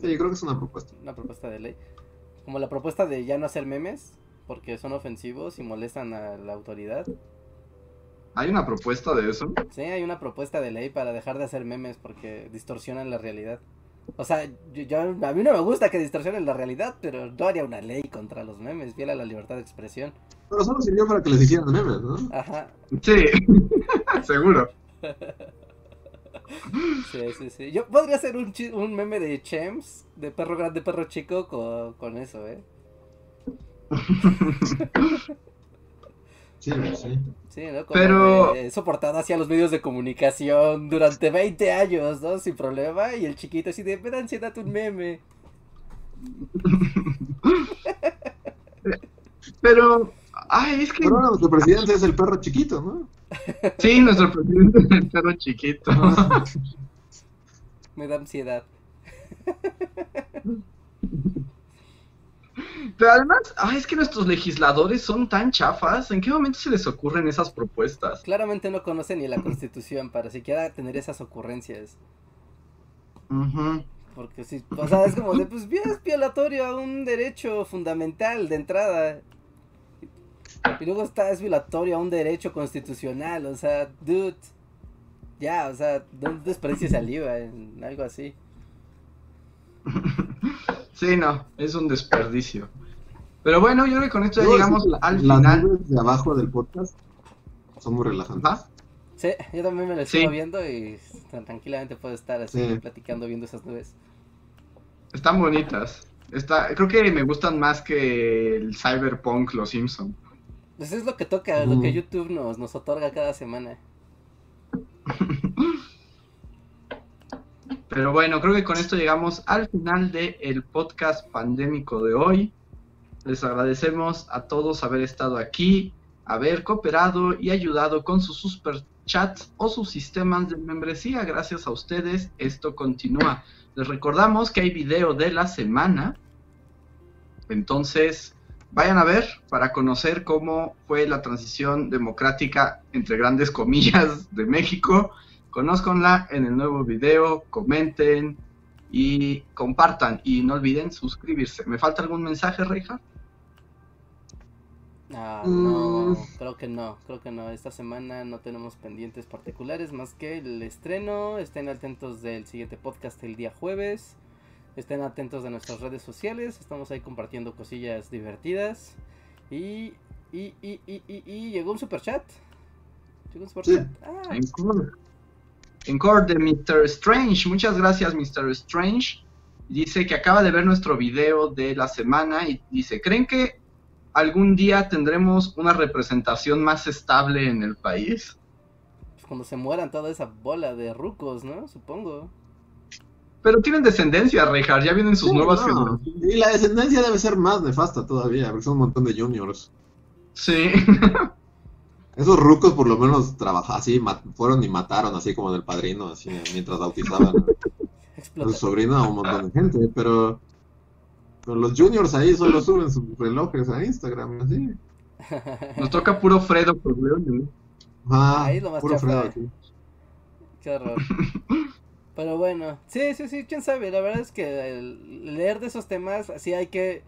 Sí, yo creo que es una propuesta. Una propuesta de ley. Como la propuesta de ya no hacer memes, porque son ofensivos y molestan a la autoridad. ¿Hay una propuesta de eso? Sí, hay una propuesta de ley para dejar de hacer memes porque distorsionan la realidad. O sea, yo, a mí no me gusta que distorsionen la realidad, pero no haría una ley contra los memes, viola la libertad de expresión. Pero solo sirvió para que les hicieran memes, ¿no? Ajá. Sí, *laughs* seguro. *laughs* Sí, sí, sí. Yo podría hacer un, un meme de Chems, de perro grande, perro chico, con, eso, ¿eh? Sí, sí. Sí, ¿no? Pero... He soportado hacia los medios de comunicación durante 20 años, ¿no? Sin problema. Y el chiquito así de, me da ansiedad un meme. *laughs* Pero Ay, es que. Pero bueno, nuestro presidente es el perro chiquito, ¿no? Sí, nuestro presidente es el perro chiquito. *laughs* Me da ansiedad. Pero además, ay, es que nuestros legisladores son tan chafas. ¿En qué momento se les ocurren esas propuestas? Claramente no conocen ni la constitución para siquiera tener esas ocurrencias. Ujú. Porque si, o sea, es como de, pues bien, es violatorio a un derecho fundamental de entrada. Y luego está, es violatorio a un derecho constitucional, o sea, dude. Ya, o sea, no desperdicies saliva en algo así. *laughs* Sí, no, es un desperdicio. Pero bueno, yo creo que con esto ya llegamos al Las final. nubes de abajo del podcast son muy relajantes. Sí, yo también me lo Sí. estoy viendo y tranquilamente puedo estar así Sí. platicando viendo esas nubes. Están bonitas. Está, creo que me gustan más que el Cyberpunk Los Simpson. Pues es lo que toca, lo que. YouTube nos, nos otorga cada semana. *laughs* Pero bueno, creo que con esto llegamos al final del podcast pandémico de hoy. Les agradecemos a todos haber estado aquí, haber cooperado y ayudado con sus superchats o sus sistemas de membresía. Gracias a ustedes, esto continúa. Les recordamos que hay video de la semana. Entonces, vayan a ver para conocer cómo fue la transición democrática, entre grandes comillas, de México. Conózcanla en el nuevo video, comenten y compartan. Y no olviden suscribirse. ¿Me falta algún mensaje, Reija? Ah, Mm. no, creo que no, creo que no. Esta semana no tenemos pendientes particulares más que el estreno. Estén atentos del siguiente podcast el día jueves. Estén atentos de nuestras redes sociales. Estamos ahí compartiendo cosillas divertidas. Y, y, y, y, y, y llegó un super chat. Llegó un super Sí. chat. Ah, Encore. Encore de Mr. Strange. Muchas gracias, Mr. Strange. Dice que acaba de ver nuestro video de la semana y dice, ¿creen que algún día tendremos una representación más estable en el país? pues cuando se mueran toda esa bola de rucos, ¿no? Supongo. Pero tienen descendencia, Rejar, ya vienen sus Sí, nuevas no. generaciones. Y la descendencia debe ser más nefasta todavía, porque son un montón de juniors. Sí. *laughs* Esos rucos por lo menos trabajaron así, fueron y mataron así como del padrino, así mientras bautizaban a su sobrino a un montón de gente, pero, pero los juniors ahí solo suben sus relojes a Instagram, así. Nos toca puro Fredo. Ah, Ahí lo más puro. Fredo aquí. Qué horror. *laughs* Pero bueno, sí, sí, sí, quién sabe. La verdad es que el leer de esos temas, sí hay que,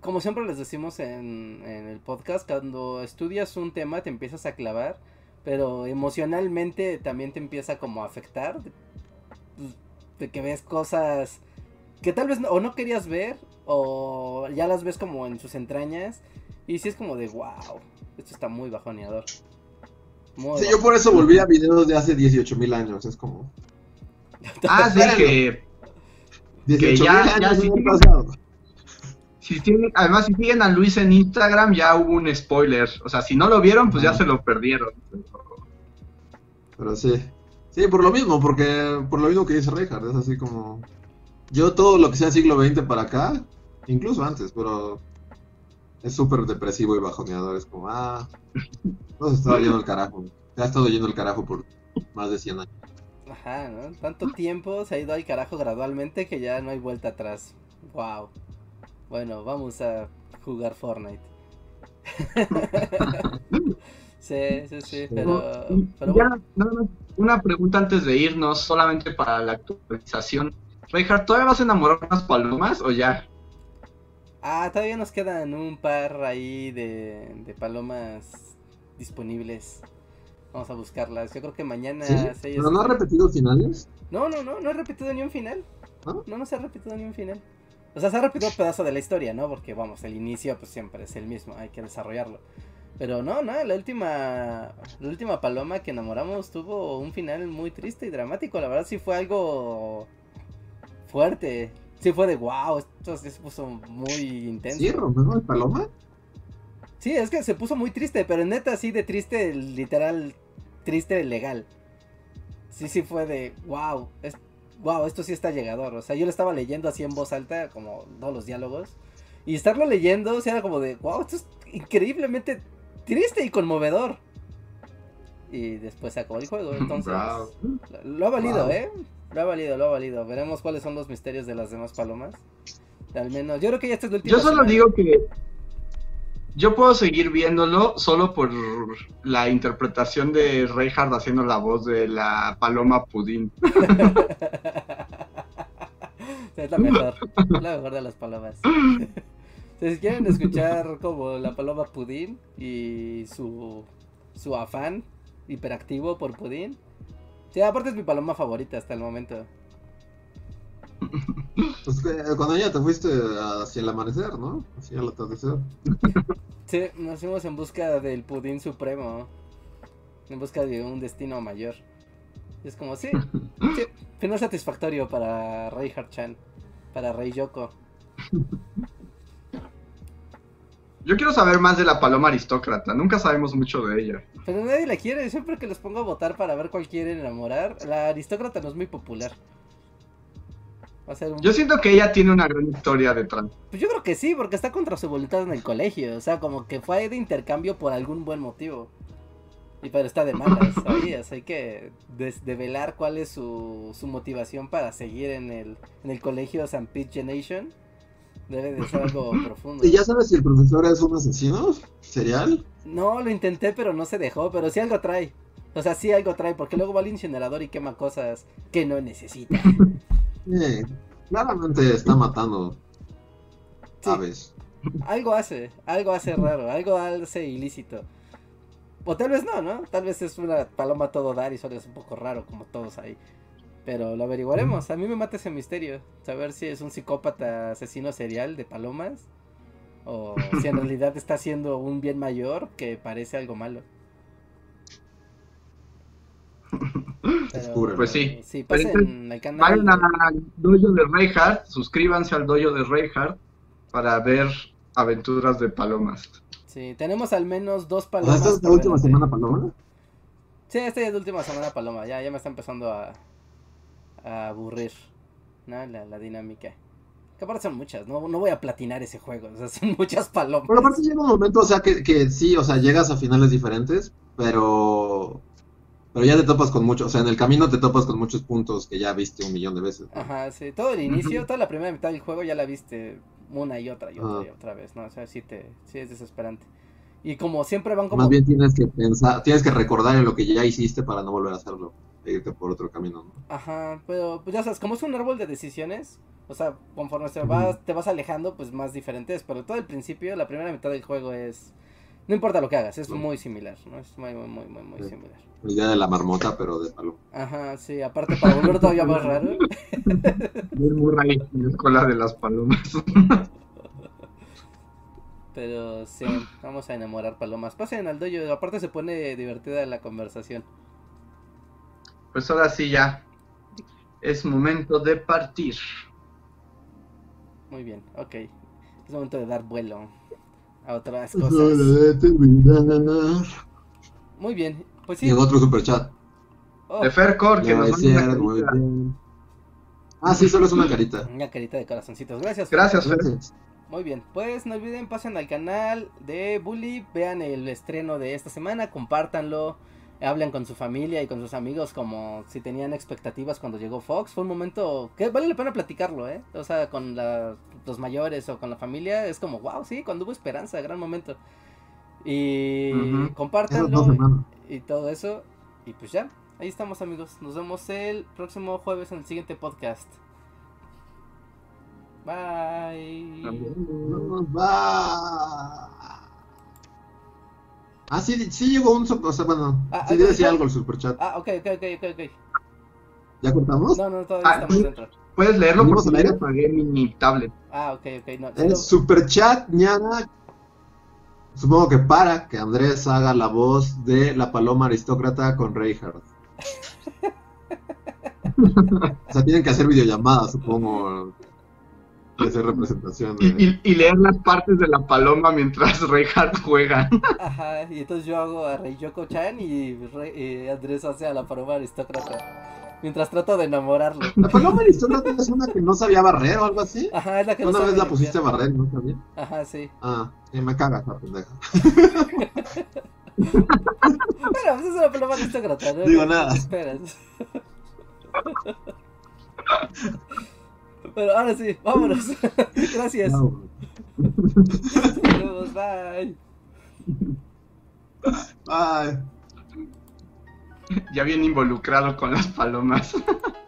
como siempre les decimos en, en el podcast, cuando estudias un tema te empiezas a clavar, pero emocionalmente también te empieza como a afectar. De, de que ves cosas que tal vez no, o no querías ver, o ya las ves como en sus entrañas, y sí es como de wow, esto está muy bajoneador. Muy Sí, yo por eso volví a videos de hace 18 mil años, es como... Ah, *laughs* sí, que 18 ya- ya el si tienen, además si siguen a Luis en Instagram ya hubo un spoiler. O sea, si no lo vieron, pues ya Ajá. se lo perdieron. Pero sí. Sí, por lo mismo, porque por lo mismo que dice Reinhardt, es así como... Yo todo lo que sea siglo XX para acá, incluso antes, pero es súper depresivo y bajoneador, es como, ah, todo se estaba yendo al carajo. Se ha estado yendo al carajo por más de 100 años. Ajá, ¿no? Tanto tiempo se ha ido al carajo gradualmente que ya no hay vuelta atrás. Wow. Bueno, vamos a jugar Fortnite. *laughs* sí, sí, sí, pero, pero Ya, bueno. más, una pregunta antes de irnos, solamente para la actualización. Reinhardt, ¿todavía vas a enamorar unas palomas o ya? Ah, todavía nos quedan un par ahí de, de palomas disponibles. Vamos a buscarlas. Yo creo que mañana ¿Sí? ¿Pero no ha repetido finales? No, no, no, no he repetido ni un final. ¿No? No, no se ha repetido ni un final. O sea, se ha repetido un pedazo de la historia, ¿no? Porque, vamos, el inicio pues siempre es el mismo, hay que desarrollarlo. Pero no, no, la última, la última paloma que enamoramos tuvo un final muy triste y dramático. La verdad sí fue algo fuerte. Sí fue de wow, esto se puso muy intenso. ¿Sí, Romeo de Paloma? Sí, es que se puso muy triste, pero neta así de triste, literal, triste legal. Sí, sí fue de, wow, es, wow, esto sí está llegador. O sea, yo lo estaba leyendo así en voz alta, como todos los diálogos. Y estarlo leyendo, o sea, era como de, wow, esto es increíblemente triste y conmovedor. Y después se acabó el juego, *laughs* entonces Bravo. lo, lo ha valido, Wow. ¿eh? Lo ha valido, lo ha valido. Veremos cuáles son los misterios de las demás palomas. Al menos, yo creo que ya esta es la última Yo solo semana. digo que yo puedo seguir viéndolo solo por la interpretación de Reinhardt haciendo la voz de la paloma pudín. *laughs* es la mejor, la mejor de las palomas. *laughs* Si quieren escuchar como la paloma Pudín y su, su afán hiperactivo por Pudín. Sí, aparte es mi paloma favorita hasta el momento. Pues eh, cuando ya te fuiste hacia el amanecer, ¿no? Hacia el atardecer. Sí, nos fuimos en busca del Pudín supremo. En busca de un destino mayor. Y es como, sí, sí, final satisfactorio para Rey Chan, para Rey Yoko. Yo quiero saber más de la paloma aristócrata, nunca sabemos mucho de ella. Pero nadie la quiere, siempre que los pongo a votar para ver cuál quieren enamorar, la aristócrata no es muy popular. Va a ser un... Yo siento que ella tiene una gran historia detrás. Pues yo creo que sí, porque está contra su voluntad en el colegio, o sea, como que fue de intercambio por algún buen motivo. Y pero está de malas, *laughs* ¿sabías? Hay que des- develar cuál es su, su motivación para seguir en el, en el colegio San Pete Generation. Debe de ser algo *laughs* profundo. ¿Y ya sabes si el profesor es un asesino serial? No, lo intenté, pero no se dejó, pero sí algo trae. O sea, sí algo trae, porque luego va al incinerador y quema cosas que no necesita. *laughs* Eh, claramente está matando Sí. aves. Algo hace, algo hace raro, algo hace ilícito. O tal vez no, ¿no? Tal vez es una paloma todo dar y solo es un poco raro como todos ahí. Pero lo averiguaremos. A mí me mata ese misterio. Saber si es un psicópata asesino serial de palomas. O si en realidad está haciendo un bien mayor que parece algo malo. Pero. Pues sí. Sí, pasen al canal. Vayan al dojo de Reinhardt, suscríbanse al dojo de Reinhardt para ver aventuras de palomas. Sí, tenemos al menos dos palomas. esta es la última delante. semana, Paloma. Sí, esta ya es la última semana paloma, ya, ya me está empezando a, a aburrir, ¿no? La, la dinámica. Que aparte son muchas, no, no voy a platinar ese juego, o sea, *laughs* son muchas palomas. Pero aparte llega un momento, o sea, que, que sí, o sea, llegas a finales diferentes, pero pero ya te topas con mucho, o sea, en el camino te topas con muchos puntos que ya viste un millón de veces. ¿no? Ajá, sí, todo el inicio, toda la primera mitad del juego ya la viste una y otra y otra y otra vez, ¿no? O sea, sí, te, sí es desesperante. Y como siempre van como... Más bien tienes que pensar, tienes que recordar en lo que ya hiciste para no volver a hacerlo, e irte por otro camino, ¿no? Ajá, pero pues ya sabes, como es un árbol de decisiones, o sea, conforme te vas, te vas alejando, pues más diferentes, pero todo el principio, la primera mitad del juego es... No importa lo que hagas, es No. muy similar, ¿no? Es muy, muy, muy, muy, muy similar. La idea de la marmota, pero de palo. Ajá, sí, aparte para volver todavía más raro. *laughs* Bill Murray en la escuela de las palomas. *laughs* Pero sí, vamos a enamorar palomas. Pasen al dojo, aparte se pone divertida la conversación. Pues ahora sí ya. Es momento de partir. Muy bien, ok. Es momento de dar vuelo a otras cosas. Muy bien, pues sí. Y en otro superchat. Oh, De Fercor, que nos manda una carita. Ah, sí, solo es una carita. una carita de corazoncitos. Gracias. Fer. Gracias, Fer. Gracias. Muy bien, pues no olviden, pasen al canal de Bully, vean el estreno de esta semana, compártanlo, hablen con su familia y con sus amigos como si tenían expectativas cuando llegó Fox. Fue un momento que vale la pena platicarlo, ¿eh? O sea, con la- los mayores o con la familia, es como, wow, sí, cuando hubo esperanza, gran momento. Y dos compártanlo semanas. y todo eso. Y pues ya, ahí estamos amigos. Nos vemos el próximo jueves en el siguiente podcast. Bye. Va. Ah, sí, sí llegó un super, o sea, bueno, Ah, sí ah, decía algo el superchat. Ah, ok, ok, ok, ok, ok. ¿Ya cortamos? No, no, todavía Ah, estamos dentro. Puedes leerlo ¿Seguimos porque al ya aire? apagué mi tablet. Ah, ok, ok, no. El no. superchat, ñana. Supongo que para que Andrés haga la voz de la paloma aristócrata con Reinhardt. *laughs* o sea, tienen que hacer videollamadas, supongo. Y hacer representación de. Y, y- y leer las partes de la paloma mientras *laughs* Reinhardt juega. Ajá, y entonces yo hago a Rey Yoko Chan y, y Andrés hace a la paloma aristócrata. Mientras trato de enamorarlo. La paloma aristócrata es una que no sabía barrer o algo así. Ajá, es la que no Una vez la pusiste a barrer, ¿no sabía? Ajá, sí. Ah, sí, me caga esa pendeja. *laughs* Bueno, pues es una paloma aristócrata, ¿no? Digo ¿Qué nada. esperas? *laughs* Pero ahora sí, vámonos. *laughs* Gracias. No. Nos vemos, bye. Ay. Ya bien involucrado con las palomas. *laughs*